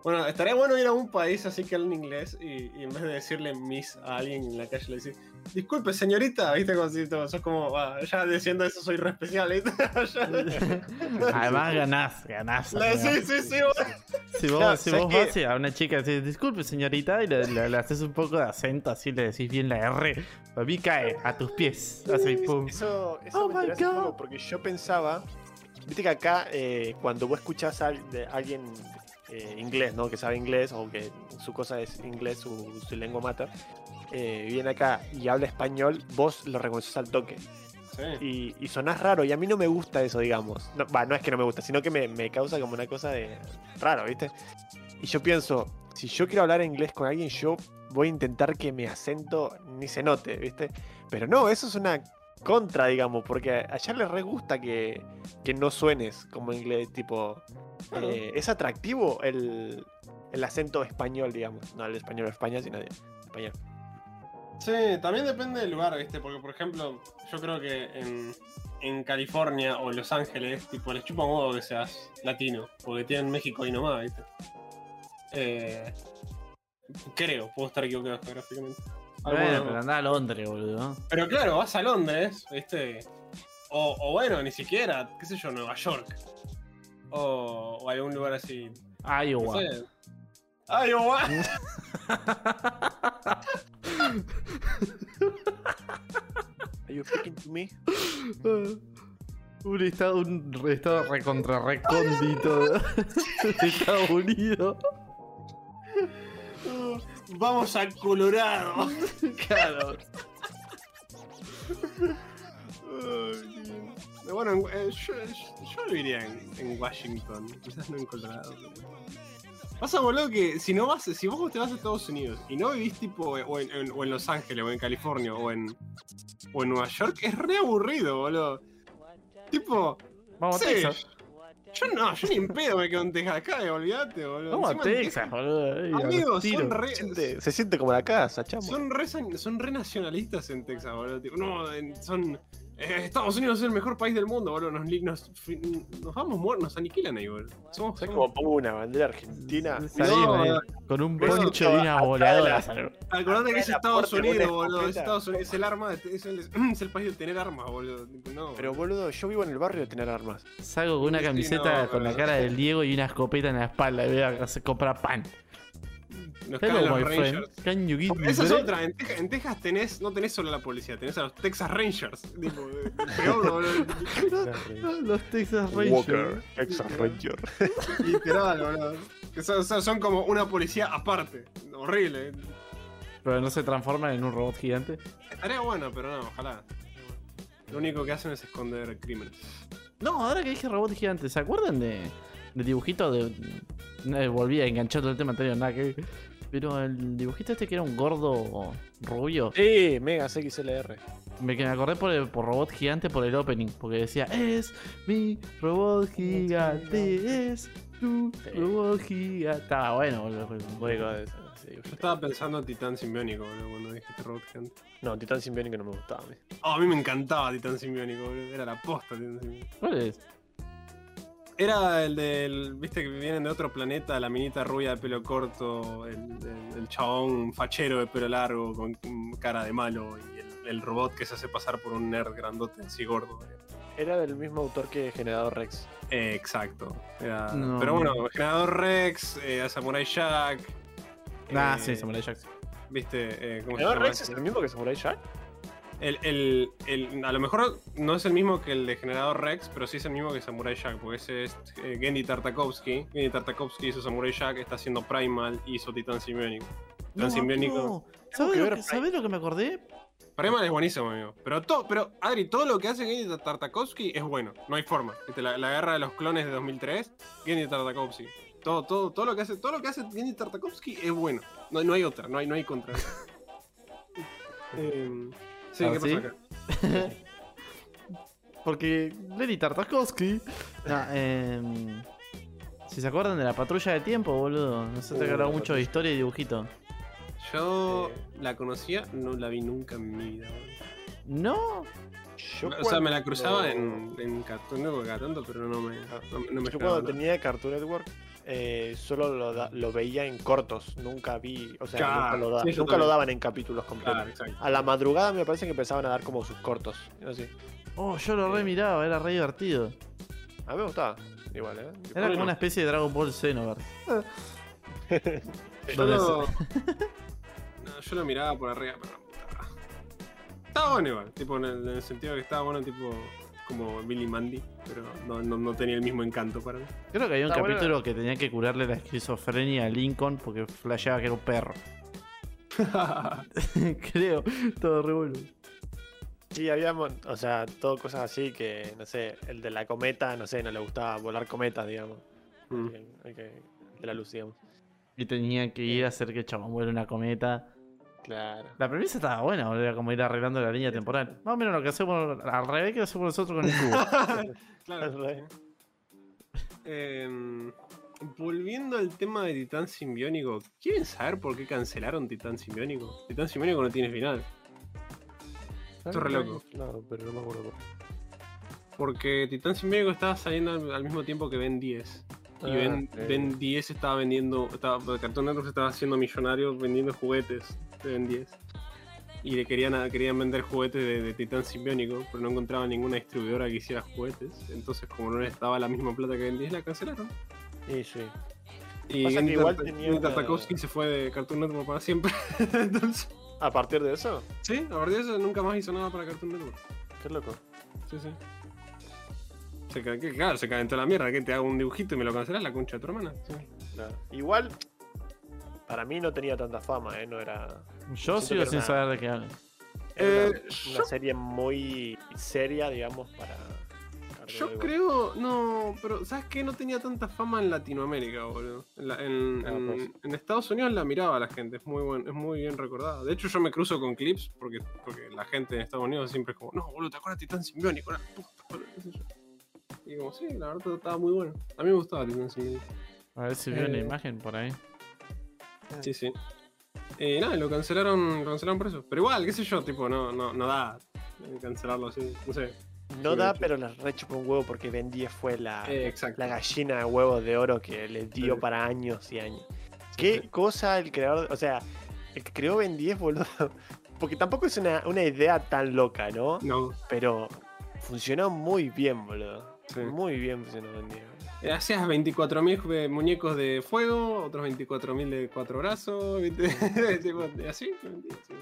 Bueno, estaría bueno ir a un país así que hablan inglés y, y en vez de decirle miss a alguien en la calle le decís, disculpe señorita, viste como si todo, sos como, ah, ya diciendo eso soy re especial, ¿viste? Ya- Además ganás, ganás. La- sí, sí, sí. Si vos, Claro, si ¿sabes vos vas y a una chica y decís, disculpe señorita, y le, le- le haces un poco de acento, así le decís bien la R, para mí cae a tus pies. Así, pum. Eso, eso Oh me my God. poco porque yo pensaba, viste que acá eh, cuando vos escuchás a alguien eh, inglés, ¿no? Que sabe inglés o que su cosa es inglés, su, su lengua mata, eh, viene acá y habla español, vos lo reconoces al toque. Sí. Y, y sonás raro y a mí no me gusta eso, digamos. No, no es que no me gusta, sino que me, me causa como una cosa de raro, ¿viste? Y yo pienso, si yo quiero hablar inglés con alguien, yo voy a intentar que mi acento ni se note, ¿viste? Pero no, eso es una contra, digamos, porque allá les re gusta que, que no suenes como inglés, tipo... Claro. eh, es atractivo el, el acento español, digamos. No el español de España, sino español. Sí, también depende del lugar, ¿viste? Porque, por ejemplo, yo creo que en, en California o en Los Ángeles, tipo, les chupa un huevo que seas latino, porque tienen México ahí nomás, ¿viste? Eh, creo, puedo estar equivocado geográficamente. Bueno, bueno, pero andá a Londres, boludo. pero claro, vas a Londres, ¿viste? O, o bueno, ni siquiera, qué sé yo, Nueva York. O, o algún lugar así. No Iowa. sé. Iowa. Are you speaking to me? Un estado, un estado recontra recóndito de Estados Unidos. Vamos a Colorado. Claro. Bueno, en- eh, yo, yo- yo viviría en, en Washington, quizás no en Colorado. Pasa, boludo, que si no vas, si vos te vas a Estados Unidos y no vivís tipo eh, o en, en- o en Los Ángeles, o en California, o en, o en Nueva York, es re aburrido, boludo. Tipo, Vamos a sí, Texas. Yo no, yo ni en pedo me quedo en Texas acá, eh, olvídate, boludo. Vamos a Texas, boludo. Amigos, son re, Se siente, se siente como la casa, chamo. son re, son re nacionalistas en Texas, boludo. Tipo, no, en- son. Eh, Estados Unidos es el mejor país del mundo, boludo. Nos, nos, nos vamos muertos, nos aniquilan ahí, boludo. Somos, ¿Sabes somos- cómo pongo una bandera argentina? No. con un poncho y una de voladora. la- Acordate que es Estados Unidos, boludo. Es escopeta. Estados Unidos, es el arma, de- es el, es el país de tener armas, boludo. No, Pero boludo, yo vivo en el barrio de tener armas. Salgo con una Sí, camiseta no, con la cara del Diego y una escopeta en la espalda y voy a comprar pan. Nos Hello, los my friend. Rangers. Can you give me Esa es otra, en Texas, en Texas tenés, no tenés solo a la policía, tenés a los Texas Rangers. Tipo, eh, peor, boludo. Los Texas Walker, Rangers. Texas Ranger. Literal, boludo. Que son, como una policía aparte. Horrible. Pero no se transforman en un robot gigante. Estaría bueno, pero no, ojalá. Lo único que hacen es esconder crímenes. No, ahora que dije robot gigante, ¿se acuerdan de, de dibujito de. No, volví a enganchar todo el tema anterior, nada que ver. Pero el dibujito este que era un gordo rubio, Sí, Megas XLR. me, que me acordé por, el- por robot gigante por el opening, porque decía, es mi robot gigante, es tu Sí. robot gigante. Estaba bueno, boludo. Juego de eso, sí. Yo estaba pensando en Titán Simbiónico, boludo, cuando dijiste Robot Gigante. No, Titán Simbiónico no me gustaba a mí. Oh, a mí me encantaba Titán Simbiónico, boludo. Era la posta Titán Simbiónico. ¿Cuál es? Era el del. Viste que vienen de otro planeta, la minita rubia de pelo corto, el, el- el chabón fachero de pelo largo con cara de malo y el, el robot que se hace pasar por un nerd grandote así gordo. Era del mismo autor que Generador Rex. Eh, exacto. Era- No. Pero bueno, Generador Rex, eh, Samurai Jack. Ah, eh, sí, Samurai Jack. ¿Viste? Eh, ¿Cómo se ¿Generador llama? Rex es el mismo que Samurai Jack? El, el- el- a lo mejor no es el mismo que el de Generador Rex, pero sí es el mismo que Samurai Jack, porque ese es eh, Gendy Tartakovsky. Gendy Tartakovsky hizo Samurai Jack, está haciendo Primal y hizo Titán Simbiónico. Titán Simbiónico. ¿Sabes lo, que- Prime. sabés lo que me acordé? Primal es buenísimo, amigo. Pero, todo, pero Adri, todo lo que hace Gendy Tartakovsky es bueno, no hay forma. La, la guerra de los clones de 2003, Gendy Tartakovsky. Todo, todo, todo lo que hace, todo lo que hace Gendy Tartakovsky es bueno. No, no hay otra, no hay, no hay contra. Em, sí, ¿Ah, ¿qué sí? pasa acá? Porque Lenny Tartakovsky. No, em, si se acuerdan de la patrulla de tiempo, boludo. No sé, te Uh, he hablado la mucho de historia y dibujito. Yo Eh. la conocía, no la vi nunca en mi vida. No. Yo o sea, me la cruzaba en, en Cartoon Network tanto, pero no me, no, me- no me Yo cuando nada. tenía Cartoon Network, eh, solo lo, da- lo veía en cortos. Nunca vi. O sea, Claro, nunca, lo, da- sí, yo nunca lo también. daban en capítulos completos. Claro. A la madrugada me parece que empezaban a dar como sus cortos. Así. Oh, yo lo re miraba, era re divertido. A mí me gustaba. Igual, ¿eh? Era como una especie de Dragon Ball Xenoverse. Yo ¿Dónde lo, no, yo lo miraba por arriba, pero. Estaba bueno igual, tipo en el, en el sentido que estaba bueno, tipo como Billy Mandy, pero no, no, no tenía el mismo encanto para mí. Creo que había un Está bueno. capítulo que tenía que curarle la esquizofrenia a Lincoln porque flasheaba que era un perro. Creo. Todo re bueno. Sí, había, o sea, todo cosas así que, no sé, el de la cometa, no sé, no le gustaba volar cometas, digamos. Mm. El, el que- el de la luz, digamos. Y tenía que ir a hacer que el chabón vuele una cometa. Claro. La premisa estaba buena, boludo, era como ir arreglando la línea temporal. Más o menos lo que hacemos al revés que lo hacemos nosotros con el cubo. claro. Em, volviendo al tema de Titán Simbiónico, ¿quieren saber por qué cancelaron Titán Simbiónico? Titán Simbiónico no tiene final. Esto es re loco. No, pero no me acuerdo. por- Porque Titán Simbiónico estaba saliendo al, al mismo tiempo que Ben 10. Y Ah, Ben, ok. Ben 10 estaba vendiendo. Estaba, Cartoon Network se estaba haciendo millonario vendiendo juguetes de Ben 10. Y le querían, a- querían vender juguetes de, de Titán Simbiónico, pero no encontraban ninguna distribuidora que hiciera juguetes. Entonces, como no les estaba la misma plata que Ben 10, la cancelaron. Sí, sí. Y Pasa que igual tenía una- se fue de Cartoon Network para siempre. Entonces, A partir de eso, sí, a partir de eso nunca más hizo nada para Cartoon Network. qué loco. Sí, sí. Se claro, se calentó la mierda, que te hago un dibujito y me lo cancelas la concha de tu hermana. Sí. Claro. Igual, para mí no tenía tanta fama, ¿eh? No era. Yo sigo sin saber de qué hablan. era Eh, una, yo- una serie muy seria, digamos, para. Yo creo, no, pero ¿sabes qué? No tenía tanta fama en Latinoamérica, boludo. En, la- en- Ah, en- pues. en Estados Unidos la miraba la gente, es muy buen, es muy bien recordada. De hecho, yo me cruzo con clips porque, porque la gente en Estados Unidos siempre es como, no, boludo, ¿te acuerdas de Titán Simbiónico? La puta, boludo", qué sé yo. Y como, sí, la verdad estaba muy bueno. A mí me gustaba Titán Simbiónico. A ver si veo una Eh. imagen por ahí. Sí, sí. Eh, nada, lo cancelaron, lo cancelaron por eso. Pero igual, qué sé yo, tipo, no, no, no da. eh, cancelarlo así. No sé. No da, pero les rechupa un huevo porque Ben 10 fue la, Eh, la gallina de huevos de oro que les dio Sí. para años y años. ¿Qué cosa el creador, o sea, el que creó Ben 10, boludo? Porque tampoco es una, una idea tan loca, ¿no? No. Pero funcionó muy bien, boludo. Sí. Muy bien funcionó Ben 10. Eh, Hacías 24.000 muñecos de fuego, otros 24.000 de cuatro brazos, así. Sí.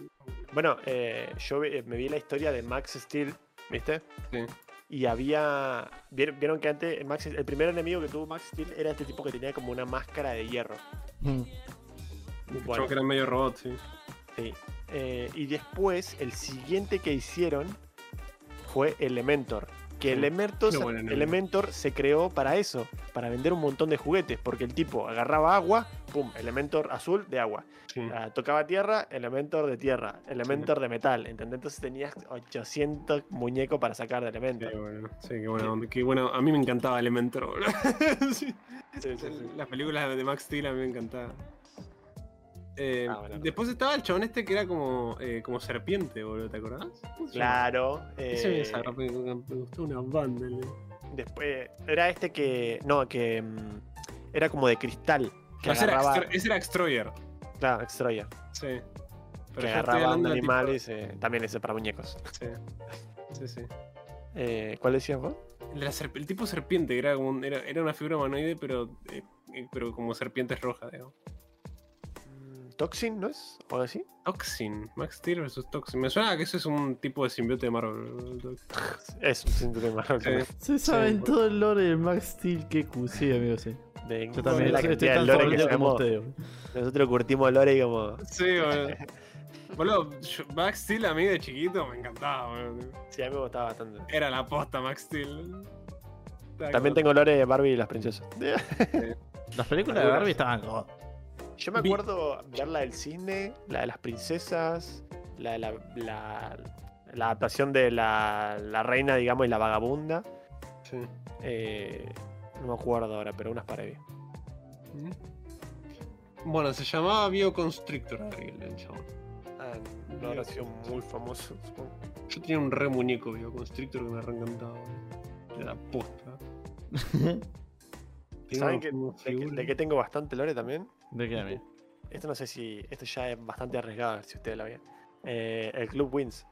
Bueno, eh, yo me vi la historia de Max Steel, ¿viste? Sí. Y había. ¿Vieron, vieron que antes Max- el primer enemigo que tuvo Max Steel era este tipo que tenía como una máscara de hierro? Mm. Bueno. Que era medio robot, sí. Sí. Eh, y después, el siguiente que hicieron fue Elementor. Que Sí. Elementor, se creó para eso, para vender un montón de juguetes. Porque el tipo agarraba agua, pum, Elementor azul de agua. sí. Ah, tocaba tierra, Elementor de tierra, Elementor de metal. ¿entendés? Entonces tenías 800 muñecos para sacar de Elementor. bueno, sí, qué buena onda. Qué bueno. A mí me encantaba Elementor. Sí. Sí, sí, sí. Las películas de Max Steel a mí me encantaban. Eh, Ah, bueno. después estaba el chabón este que era como, eh, como serpiente, boludo, ¿te acordás? Claro. Ese me eh, me gustó una banda. después, era este que. No, que. mm, era como de cristal. Que ese, era agarraba. Ese era Extroyer. Claro, Extroyer. Sí. que yo estoy agarraba tipo- animales. eh, también ese para muñecos. Sí, sí, sí. Eh, ¿Cuál decías vos? El, de la serp- el tipo serpiente, que era, como un- era, era una figura humanoide, pero, eh, eh, pero como serpientes rojas, digamos. ¿Toxin, no es? ¿O algo así? Toxin, Max Steel vs Toxin. Me suena a que eso es un tipo de simbiote de Marvel. Es un síndrome marrón. Sí. Se saben bueno. todo el lore de Max Steel, qué cu- sí, amigo, sí. De, Yo también la cantidad de lore que como sabemos. Nosotros curtimos lore y como. Sí, boludo. Boludo, Max Steel a mí de chiquito me encantaba, boludo. Sí, a mí me gustaba bastante. Era la posta Max Steel. También tengo lore de Barbie y las princesas. Las películas de Barbie estaban god. Yo me acuerdo ver la del cisne, la de las princesas, la de la, la, la adaptación de la, la reina, digamos, y la vagabunda. Sí. Eh, no me acuerdo ahora, pero unas para bien. Bueno, se llamaba Bioconstrictor el chabón. Ah, no habrá sido muy famoso, supongo. Yo tenía un re muñeco Bioconstrictor que me re encantaba. Era posta. ¿Saben que, de, que, de que tengo bastante lore también? ¿De qué, amigo? Esto no sé si. Esto ya es bastante arriesgado, si ustedes lo ven. Eh, el Club Wins.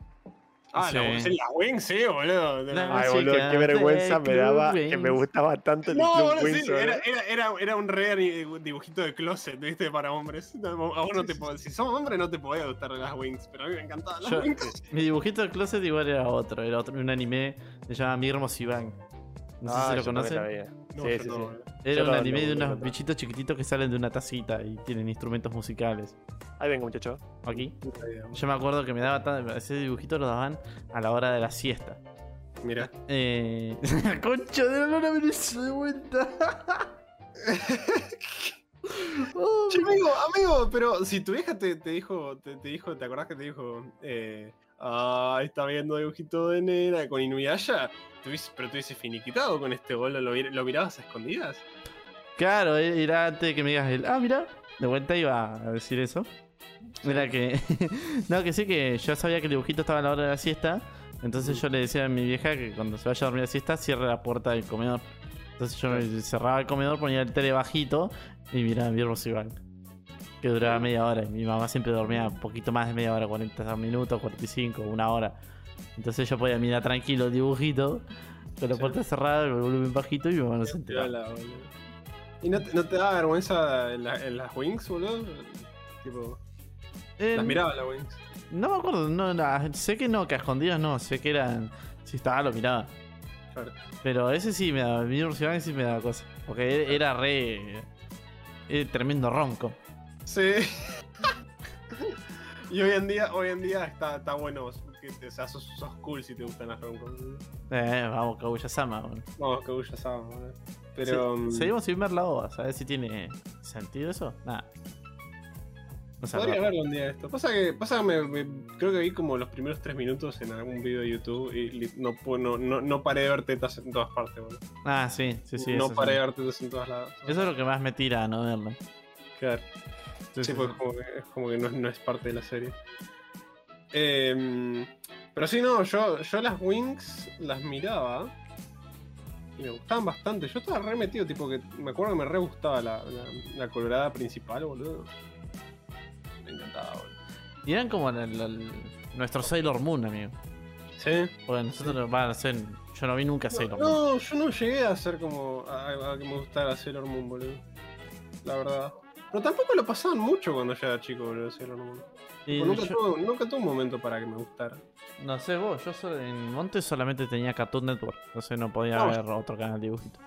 Ah, Sí. la, la Wing, sí, boludo. La- Ay, boludo, qué vergüenza me daba que me gustaba tanto el No, Club boludo, sí, boludo. era, era, era, era un re dibujito de closet, ¿viste? Para hombres. A vos no te podés- si sos hombre no te podía gustar las Wings, pero a mí me encantaban las Yo- Wings. Mi dibujito de closet igual era otro, era otro, un anime que se llama Mi Hermoso Iván. No sé Ah, si lo también la conocen. No, sí, sí, no, sí. Era un anime de unos bichitos chiquititos que salen de una tacita y tienen instrumentos musicales. Ahí vengo, muchacho. Aquí. Yo me acuerdo que me daba tan- ese dibujito lo daban a la hora de la siesta. Mira. Eh... Concha de la luna me hizo de vuelta. Oh, amigo, amigo, pero si tu vieja te, te dijo, te, te dijo, ¿te acordás que te dijo? Eh, ah, está viendo dibujito de nena con Inuyasha. Pero te hubiese finiquitado con este gol, ¿lo, mir- lo mirabas a escondidas? Claro, e- era antes de que me digas el. Ah, mira, de vuelta iba a decir eso. Era que. no, que sí, que yo sabía que el dibujito estaba a la hora de la siesta. Entonces yo le decía a mi vieja que cuando se vaya a dormir la siesta, cierre la puerta del comedor. Entonces yo cerraba el comedor, ponía el tele bajito y miraba mi hermoso Iván. Que duraba media hora. Y mi mamá siempre dormía un poquito más de media hora, 40 minutos, 45, una hora. Entonces yo podía mirar tranquilo el dibujito, con la puerta cerrada, el volumen bajito y mi mamá no se enteraba. ¿Y no te, no te daba vergüenza en, la- en las Wings, boludo? Tipo, Eh, las miraba las Wings. No me acuerdo, no, no, sé que no, que a escondidas no, sé que eran. Si estaba, lo miraba. Claro. Pero ese sí me daba, mi sí me daba cosa. Porque era re. Era tremendo ronco. Sí. y hoy en día, hoy en día está, está bueno. Que te, o sea, sos, sos cool si te gustan las roncos. Eh, vamos, Kaguya-sama. bueno. Vamos, boludo. Pero. Mm, seguimos sin ver la ova, ¿sabes si tiene sentido eso? Nada. No. Podría verlo un día esto. Pasa que, pasa que me, me- creo que vi como los primeros tres minutos en algún video de YouTube y no, no, no, no paré de ver tetas en todas partes, boludo. Ah, sí, sí, sí. no paré sí. de ver tetas en todas lados. Eso es lo que más me tira a no verlo. Claro. Sí, Sí, sí, porque sí. es como que, como que no, no es parte de la serie. Em, Pero sí, no, yo, yo las Wings las miraba y me gustaban bastante. Yo estaba re metido, tipo que me acuerdo que me re gustaba la, la, la colorada principal, boludo. Me encantaba, boludo. Y eran como el- el- el- nuestro Sailor Moon, amigo. Sí. Porque nosotros van a ser. Yo no vi nunca Sailor Moon. No, yo no llegué a hacer como a, a que me gustara Sailor Moon, boludo. La verdad. Pero tampoco lo pasaban mucho cuando yo era chico, boludo, Sailor Moon. Y Nunca, yo- tuve, nunca tuve un momento para que me gustara. no sé vos, yo solo- en Monte solamente tenía Cartoon Network. Entonces no podía No. ver otro canal de dibujitos.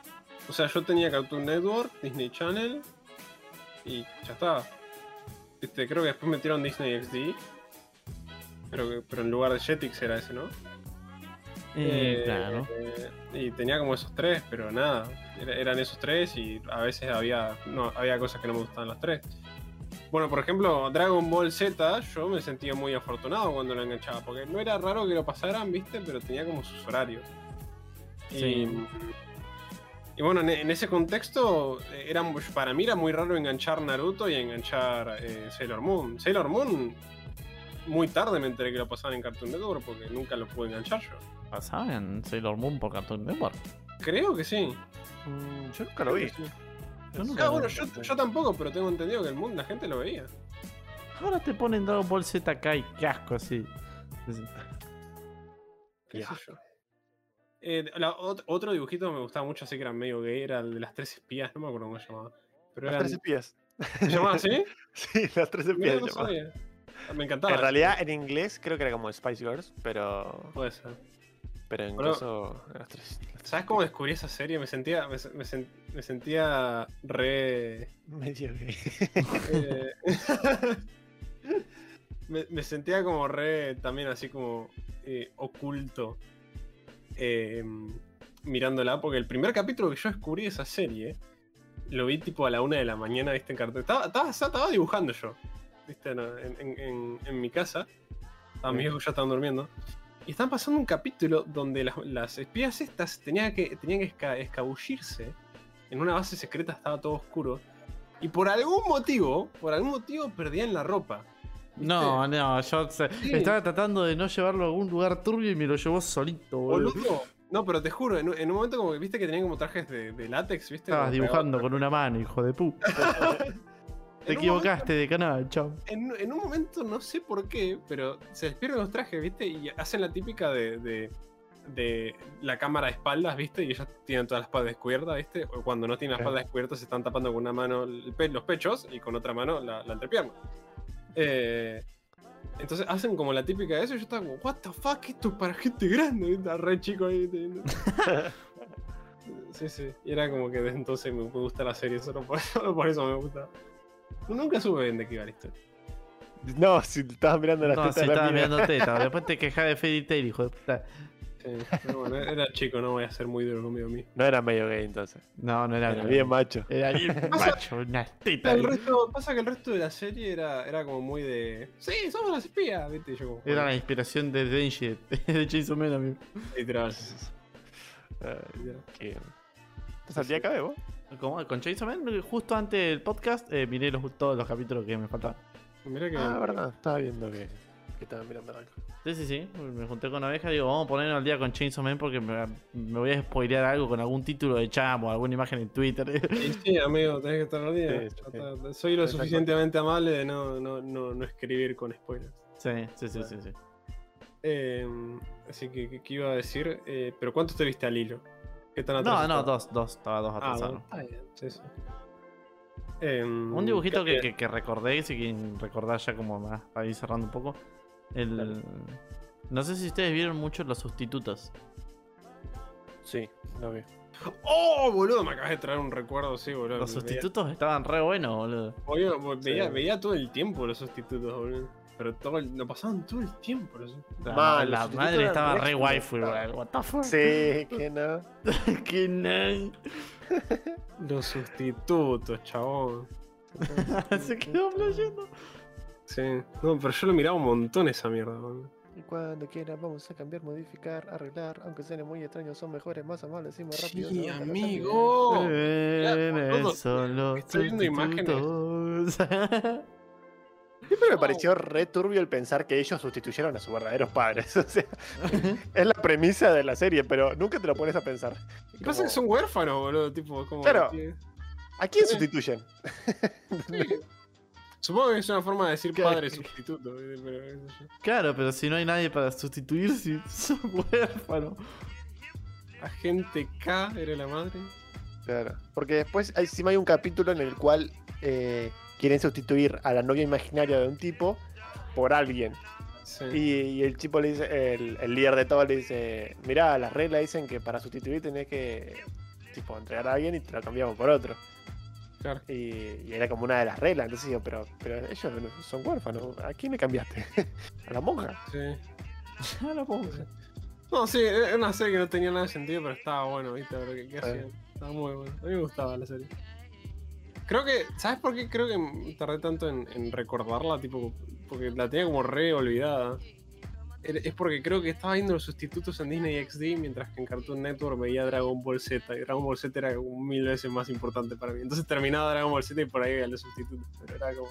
O sea, yo tenía Cartoon Network, Disney Channel y ya está. Este, creo que después metieron Disney XD. Pero, pero en lugar de Jetix era ese, ¿no? Eh, Eh, claro. y tenía como esos tres, pero nada. era- eran esos tres y a veces había, no, había cosas que no me gustaban los tres. Bueno, por ejemplo, Dragon Ball Z, yo me sentía muy afortunado cuando lo enganchaba, porque no era raro que lo pasaran, ¿viste? Pero tenía como sus horarios. Y, Sí. y bueno, en, ese contexto, eh, era, para mí era muy raro enganchar Naruto y enganchar eh, Sailor Moon. Sailor Moon, muy tarde me enteré que lo pasaban en Cartoon Network porque nunca lo pude enganchar yo. ¿Pasaba en Sailor Moon por Cartoon Network? Creo que sí. Mm, yo nunca lo vi. Sí. Yo nunca Ah, lo bueno, vi. yo, yo tampoco, pero tengo entendido que el mundo, la gente lo veía. Ahora te ponen Dragon Ball Z acá y qué asco así. ¿Qué Ya. sé yo? Eh, la- otro dibujito que me gustaba mucho, así que era medio gay, era el de las tres espías, no me acuerdo cómo se llamaba. Pero Las eran- tres espías. ¿Se llamaba así? Sí, las tres Mira, espías. no sabía. Me encantaba. En realidad, en inglés creo que era como Spice Girls, pero. Puede ser. Pero en Bueno, caso. Las tres. las tres ¿Sabes cómo descubrí esa serie? Me sentía, me, me sen- me sentía re... Medio gay. eh, me, me sentía como re, también así como eh, oculto eh, mirándola, porque el primer capítulo que yo descubrí de esa serie, lo vi tipo a la una de la mañana, viste, en cartón. Estaba, estaba, estaba dibujando yo, viste, en, en- en- en mi casa. Estaban mis viejos ya estaban durmiendo. Y estaban pasando un capítulo donde las, las espías estas tenían que, tenían que esca- escabullirse en una base secreta, estaba todo oscuro. Y por algún motivo, por algún motivo perdían la ropa. ¿viste? No, no, yo se- Sí. estaba tratando de no llevarlo a algún lugar turbio y me lo llevó solito, boludo. Boludo. No, pero te juro, en, un- en un momento como que viste que tenían como trajes de, de látex, ¿viste? Estabas dibujando con una mano, hijo de puta. Te En equivocaste de canal, chao. en, en un momento, no sé por qué, pero se despiertan los trajes, ¿viste? Y hacen la típica de, de, de la cámara de espaldas, ¿viste? Y ellos tienen toda la espalda descubierta, ¿viste? O cuando no tienen la espalda descubierta se están tapando con una mano pe- los pechos y con otra mano la, la entrepierna. Eh, entonces hacen como la típica de eso y yo estaba como, what the fuck, esto es para gente grande, ¿viste? Está re chico ahí. Sí, sí. Y era como que desde entonces me, me gusta la serie, solo por, solo por eso me gusta. Nunca supe bien de qué iba la historia. No, si estabas mirando las No, tetas si de estabas mirando teta. Después te quejas de Fairy Tail, hijo de puta. Sí, pero bueno, era chico, no voy a ser muy duro conmigo mismo. No era medio gay entonces. No, no era Era bien macho. Era bien macho, una teta. El resto, pasa que el resto de la serie era, era como muy de. Sí, somos las espías, ¿viste? Yo como. Era la inspiración de Denji, de Jason Man, amigo. literal. Ay, literal. qué- ¿Estás al día acá, vos? Como con Jason Man, justo antes del podcast, eh, miré los, todos los capítulos que me faltaban. Mirá que. Ah, verdad. Estaba viendo que, que estaban mirando algo. Sí, sí, sí. Me junté con Abeja digo, vamos a ponernos al día con Chainsaw Man porque me, me voy a spoilear algo con algún título de chamo, alguna imagen en Twitter. Sí, sí, amigo, tenés que estar al día. Sí, sí. Soy lo Exacto. suficientemente amable de no, no, no, no escribir con spoilers. sí, sí, sí, sí, sí. Eh, así que, ¿qué- ¿qué iba a decir? Eh, ¿Pero cuánto te viste al hilo? ¿Qué tan No, atrás no, dos, dos, estaba dos Ah, atrasados. bueno, está bien, sí, sí. Em, Un dibujito que, ¿qué- que, que recordé, si quieren recordar ya como más para ir cerrando un poco. El... No sé si ustedes vieron mucho los sustitutos. Sí, lo vi. ¡Oh, boludo! Me acabas de traer un recuerdo, sí, boludo. Los Veía- sustitutos estaban re buenos, boludo. Bo- veía, Sí. veía todo el tiempo los sustitutos, boludo. Pero todo el- lo pasaban todo el tiempo. Los... La, Mal, la madre estaba re waifu, igual. What the fuck? Sí, que no. que nice. los sustitutos, chabón. Se quedó flasheando. Sí. No, pero yo lo miraba un montón esa mierda. Y cuando quieras vamos a cambiar, modificar, arreglar, aunque sean muy extraños, son mejores, más amables y más rápidos. Sí, no amigo. Eh, son los estoy viendo imágenes. Siempre me pareció re turbio el pensar que ellos sustituyeron a sus verdaderos padres. O sea, es la premisa de la serie, pero nunca te lo pones a pensar. Lo que pasa es que son huérfanos, boludo. Tipo, como. Claro. que- ¿A quién sustituyen? sí. Supongo que es una forma de decir ¿Qué- padre sustituto. Pero. Claro, pero si no hay nadie para sustituir, si sos huérfano. Agente K era la madre. Claro. Porque después hay- encima hay un capítulo en el cual eh, quieren sustituir a la novia imaginaria de un tipo por alguien. Sí. Y, y el tipo le dice, el, el líder de todo le dice, mirá, las reglas dicen que para sustituir tenés que tipo entregar a alguien y te lo cambiamos por otro. Claro. Y, y era como una de las reglas. Entonces digo, pero, pero ellos son huérfanos. ¿A quién le cambiaste? ¿A la monja? Sí. Ya lo pongo. No, sí, era una serie que no tenía nada de sentido, pero estaba bueno, ¿viste? Estaba muy bueno. A mí me gustaba la serie. Creo que, ¿sabes por qué? Creo que tardé tanto en, recordarla, tipo, porque la tenía como re olvidada. Era- Es porque creo que estaba viendo los sustitutos en Disney XD mientras que en Cartoon Network veía Dragon Ball Z. Y Dragon Ball Z era como mil veces más importante para mí. Entonces terminaba Dragon Ball Z y por ahí veía los sustitutos. Pero era como.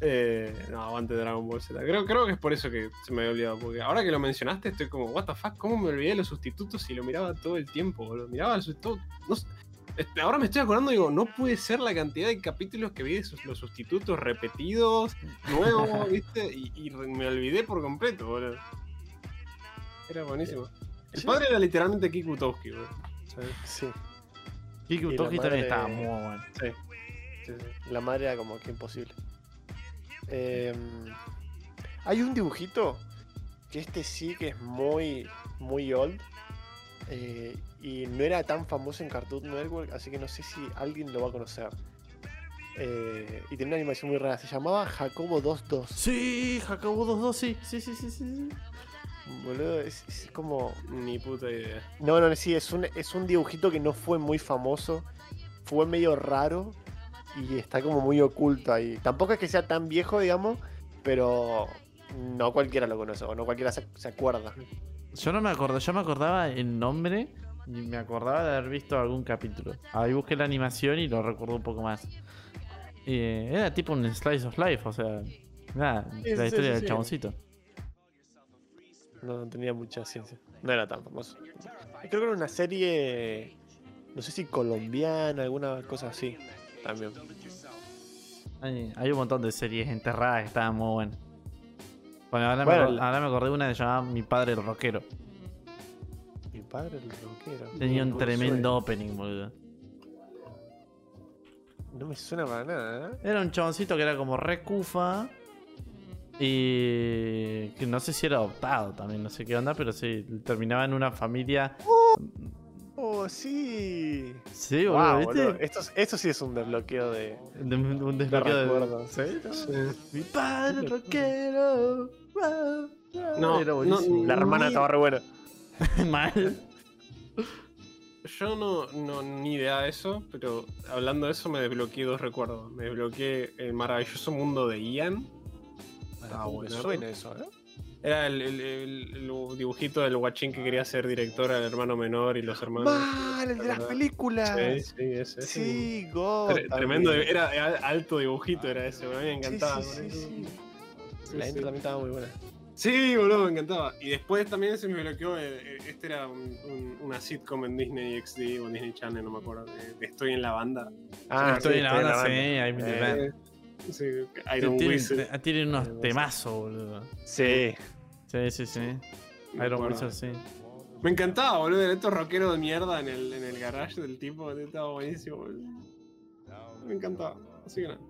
Eh, no, aguante Dragon Ball Z. Creo, creo que es por eso que se me había olvidado. Porque ahora que lo mencionaste, estoy como, ¿What the fuck? ¿Cómo me olvidé de los sustitutos y lo miraba todo el tiempo, boludo? Miraba sustitutos. no sé. Ahora me estoy acordando digo, no puede ser la cantidad de capítulos que vi de sus- los sustitutos repetidos, nuevos, ¿viste? Y, me olvidé por completo, boludo. Era buenísimo. El Sí. padre era literalmente Kikutowski, boludo. ¿sabes? Sí. Utoki también estaba muy bueno. Sí. Sí, sí. La madre era como que imposible. Em, hay un dibujito que este sí que es muy, muy old. Eh, y no era tan famoso en Cartoon Network, así que no sé si alguien lo va a conocer. Eh, y tenía una animación muy rara, se llamaba Jacobo 22. Sí, Jacobo 22, sí, sí, sí, sí, sí. sí. Boludo, es, es como. Ni puta idea. No, no, sí, es un, es un dibujito que no fue muy famoso. Fue medio raro y está como muy oculto ahí. Tampoco es que sea tan viejo, digamos, pero no cualquiera lo conoce o no cualquiera se, se acuerda. Yo no me acuerdo, yo me acordaba el nombre y me acordaba de haber visto algún capítulo. Ahí busqué la animación y lo recuerdo un poco más. Eh, era tipo un slice of life, o sea, nada, Sí, la sí, historia sí, del sí. chaboncito. No, no tenía mucha ciencia. No era tan famoso. Creo que era una serie, no sé si colombiana, alguna cosa así. También. Hay, hay un montón de series enterradas que estaban muy buenas. Bueno, ahora, Bueno, me, ahora acordé de una que se llamaba Mi padre el rockero. Mi padre, el rockero. Tenía un me tremendo opening, boludo. No me suena para nada, ¿eh? Era un chaboncito que era como re cufa. Y que no sé si era adoptado también, no sé qué onda, pero sí, terminaba en una familia. Oh, sí. Sí, boludo, Wow, ¿viste? boludo. Esto, es- esto sí es un desbloqueo de, De- un de desbloqueo de. recuerdos. ¿sí? Mi padre rockero. No, era no. La hermana Ni- estaba re buena. Mal. Yo no, no ni idea de eso, pero hablando de eso me desbloqueé dos recuerdos. Me desbloqueé el maravilloso mundo de Ian. Me bueno. suena eso, ¿eh? Era el, el- el- el dibujito del guachín que quería ser director al hermano menor y los hermanos. ¡Mal! El de las películas. Sí, sí, ese. ese. Sí, God. Tre- Tremendo, era era alto dibujito, era ese, a mí me encantaba. Sí, sí, sí, sí. Sí, La sí. intro también estaba muy buena. Sí, boludo, me encantaba. Y después también se me bloqueó, eh, eh, este era un- un- una sitcom en Disney XD o en Disney Channel, no me acuerdo, de, Estoy en la banda. Ah, estoy sí, en la banda, sí, ahí me Eh, sí, Iron Tienen, tienen unos temazos, boludo. Sí. Sí, sí, sí. me Iron acuerdo. Wizard, sí. Me encantaba, boludo, estos rockeros de mierda en el, en el garage del tipo, estaba buenísimo, boludo. Me encantaba, así que nada.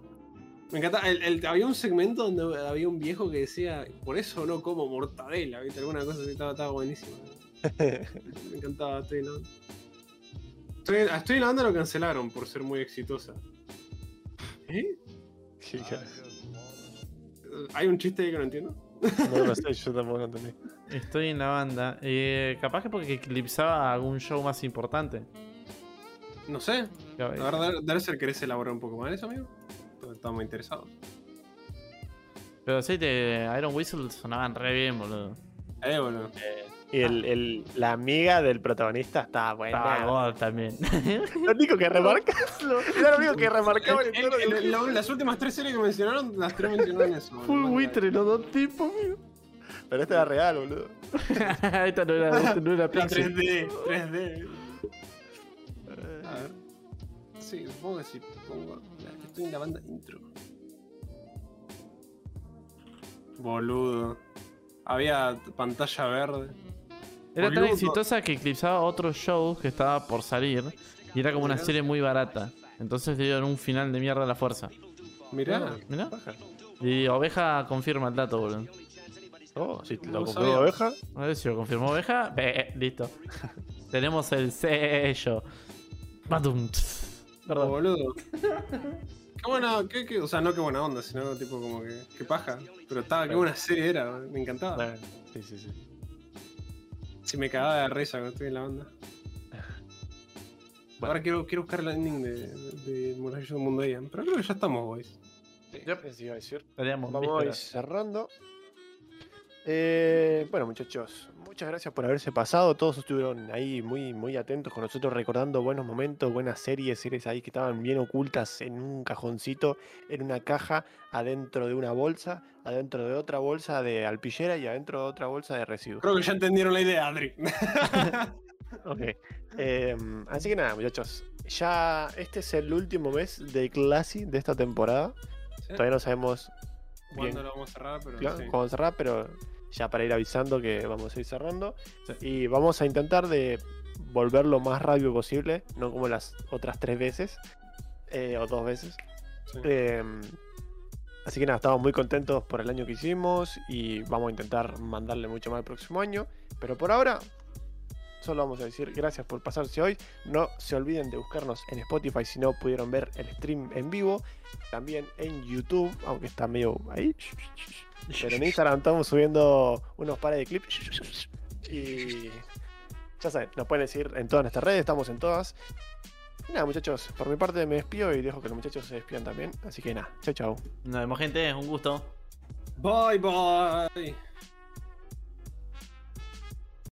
Me encantaba, el- el- había un segmento donde había un viejo que decía, por eso no como mortadela, ¿viste? Alguna cosa así, estaba, estaba buenísimo. Me encantaba, estoy en la banda. Estoy, Estoy en la banda lo cancelaron por ser muy exitosa. ¿Eh? Qué ca- ¿Hay un chiste ahí que no entiendo? No lo sé, yo tampoco lo entendí. Estoy en la banda. Eh, capaz que porque eclipsaba algún show más importante. No sé. A ver, Dar- Darcer, ¿querés elaborar un poco más eso, amigo? Estamos interesados. Pero sí, de Iron Whistle sonaban re bien, boludo. Eh, bueno. Y el, el- la amiga del protagonista está buena. God también. Lo único que remarca. Era lo único que remarcaba en el en- las últimas tres series que mencionaron, las tres mencionaron eso. Full buitre, los dos tipos, amigo. Pero este era real, boludo. Esta no era, esta no era Era Pixel. 3D, 3D. A ver. Sí, supongo que sí. Pongo. la- Estoy en la banda intro. Boludo. Había pantalla verde. Era tan exitosa que eclipsaba otros shows que estaba por salir. Y era como una serie muy barata. Entonces le dieron un final de mierda a la fuerza. Mirá. Mirá. Baja. Y Oveja confirma el dato, boludo. Oh, si lo sabía. oveja. A ver si lo confirmó Oveja. Ve, listo. Tenemos el sello. Badum. Perdón. Boludo. Qué buena, qué, qué- o sea, no qué buena onda, sino tipo como que, qué paja. Pero estaba, qué buena serie era, me encantaba. Sí, sí, sí. Si me cagaba de risa cuando estoy en la banda. Ahora quiero, quiero buscar el ending de, de, de Maravilloso Mundo de Ian, pero creo que ya estamos, boys. Yep. Eso iba a decir. Estaríamos Vamos a ir vísperas. cerrando. Eh, bueno, muchachos, muchas gracias por haberse pasado. Todos estuvieron ahí muy, muy atentos con nosotros, recordando buenos momentos, buenas series, series ahí que estaban bien ocultas en un cajoncito, en una caja, adentro de una bolsa, adentro de otra bolsa de alpillera y adentro de otra bolsa de residuos. Creo que ya entendieron la idea, Adri. Ok. Em, así que nada, muchachos. Ya este es el último mes de Classy de esta temporada. Todavía no sabemos ¿Cuándo lo vamos a cerrar? Pero Claro, sí. vamos a cerrar, pero ya para ir avisando que vamos a ir cerrando. Sí. Y vamos a intentar de volver lo más rápido posible, no como las otras tres veces, eh, o dos veces. Sí. Eh, así que nada, estamos muy contentos por el año que hicimos y vamos a intentar mandarle mucho más el próximo año. Pero por ahora, solo vamos a decir gracias por pasarse hoy. No se olviden de buscarnos en Spotify si no pudieron ver el stream en vivo. También en YouTube, aunque está medio ahí. Pero en Instagram estamos subiendo unos pares de clips. Y ya saben, nos pueden seguir en todas nuestras redes, estamos en todas. Nada, muchachos, por mi parte me despido y dejo que los muchachos se despidan también. Así que nada, chao, chao. Nos vemos, gente. Un gusto. Bye, bye.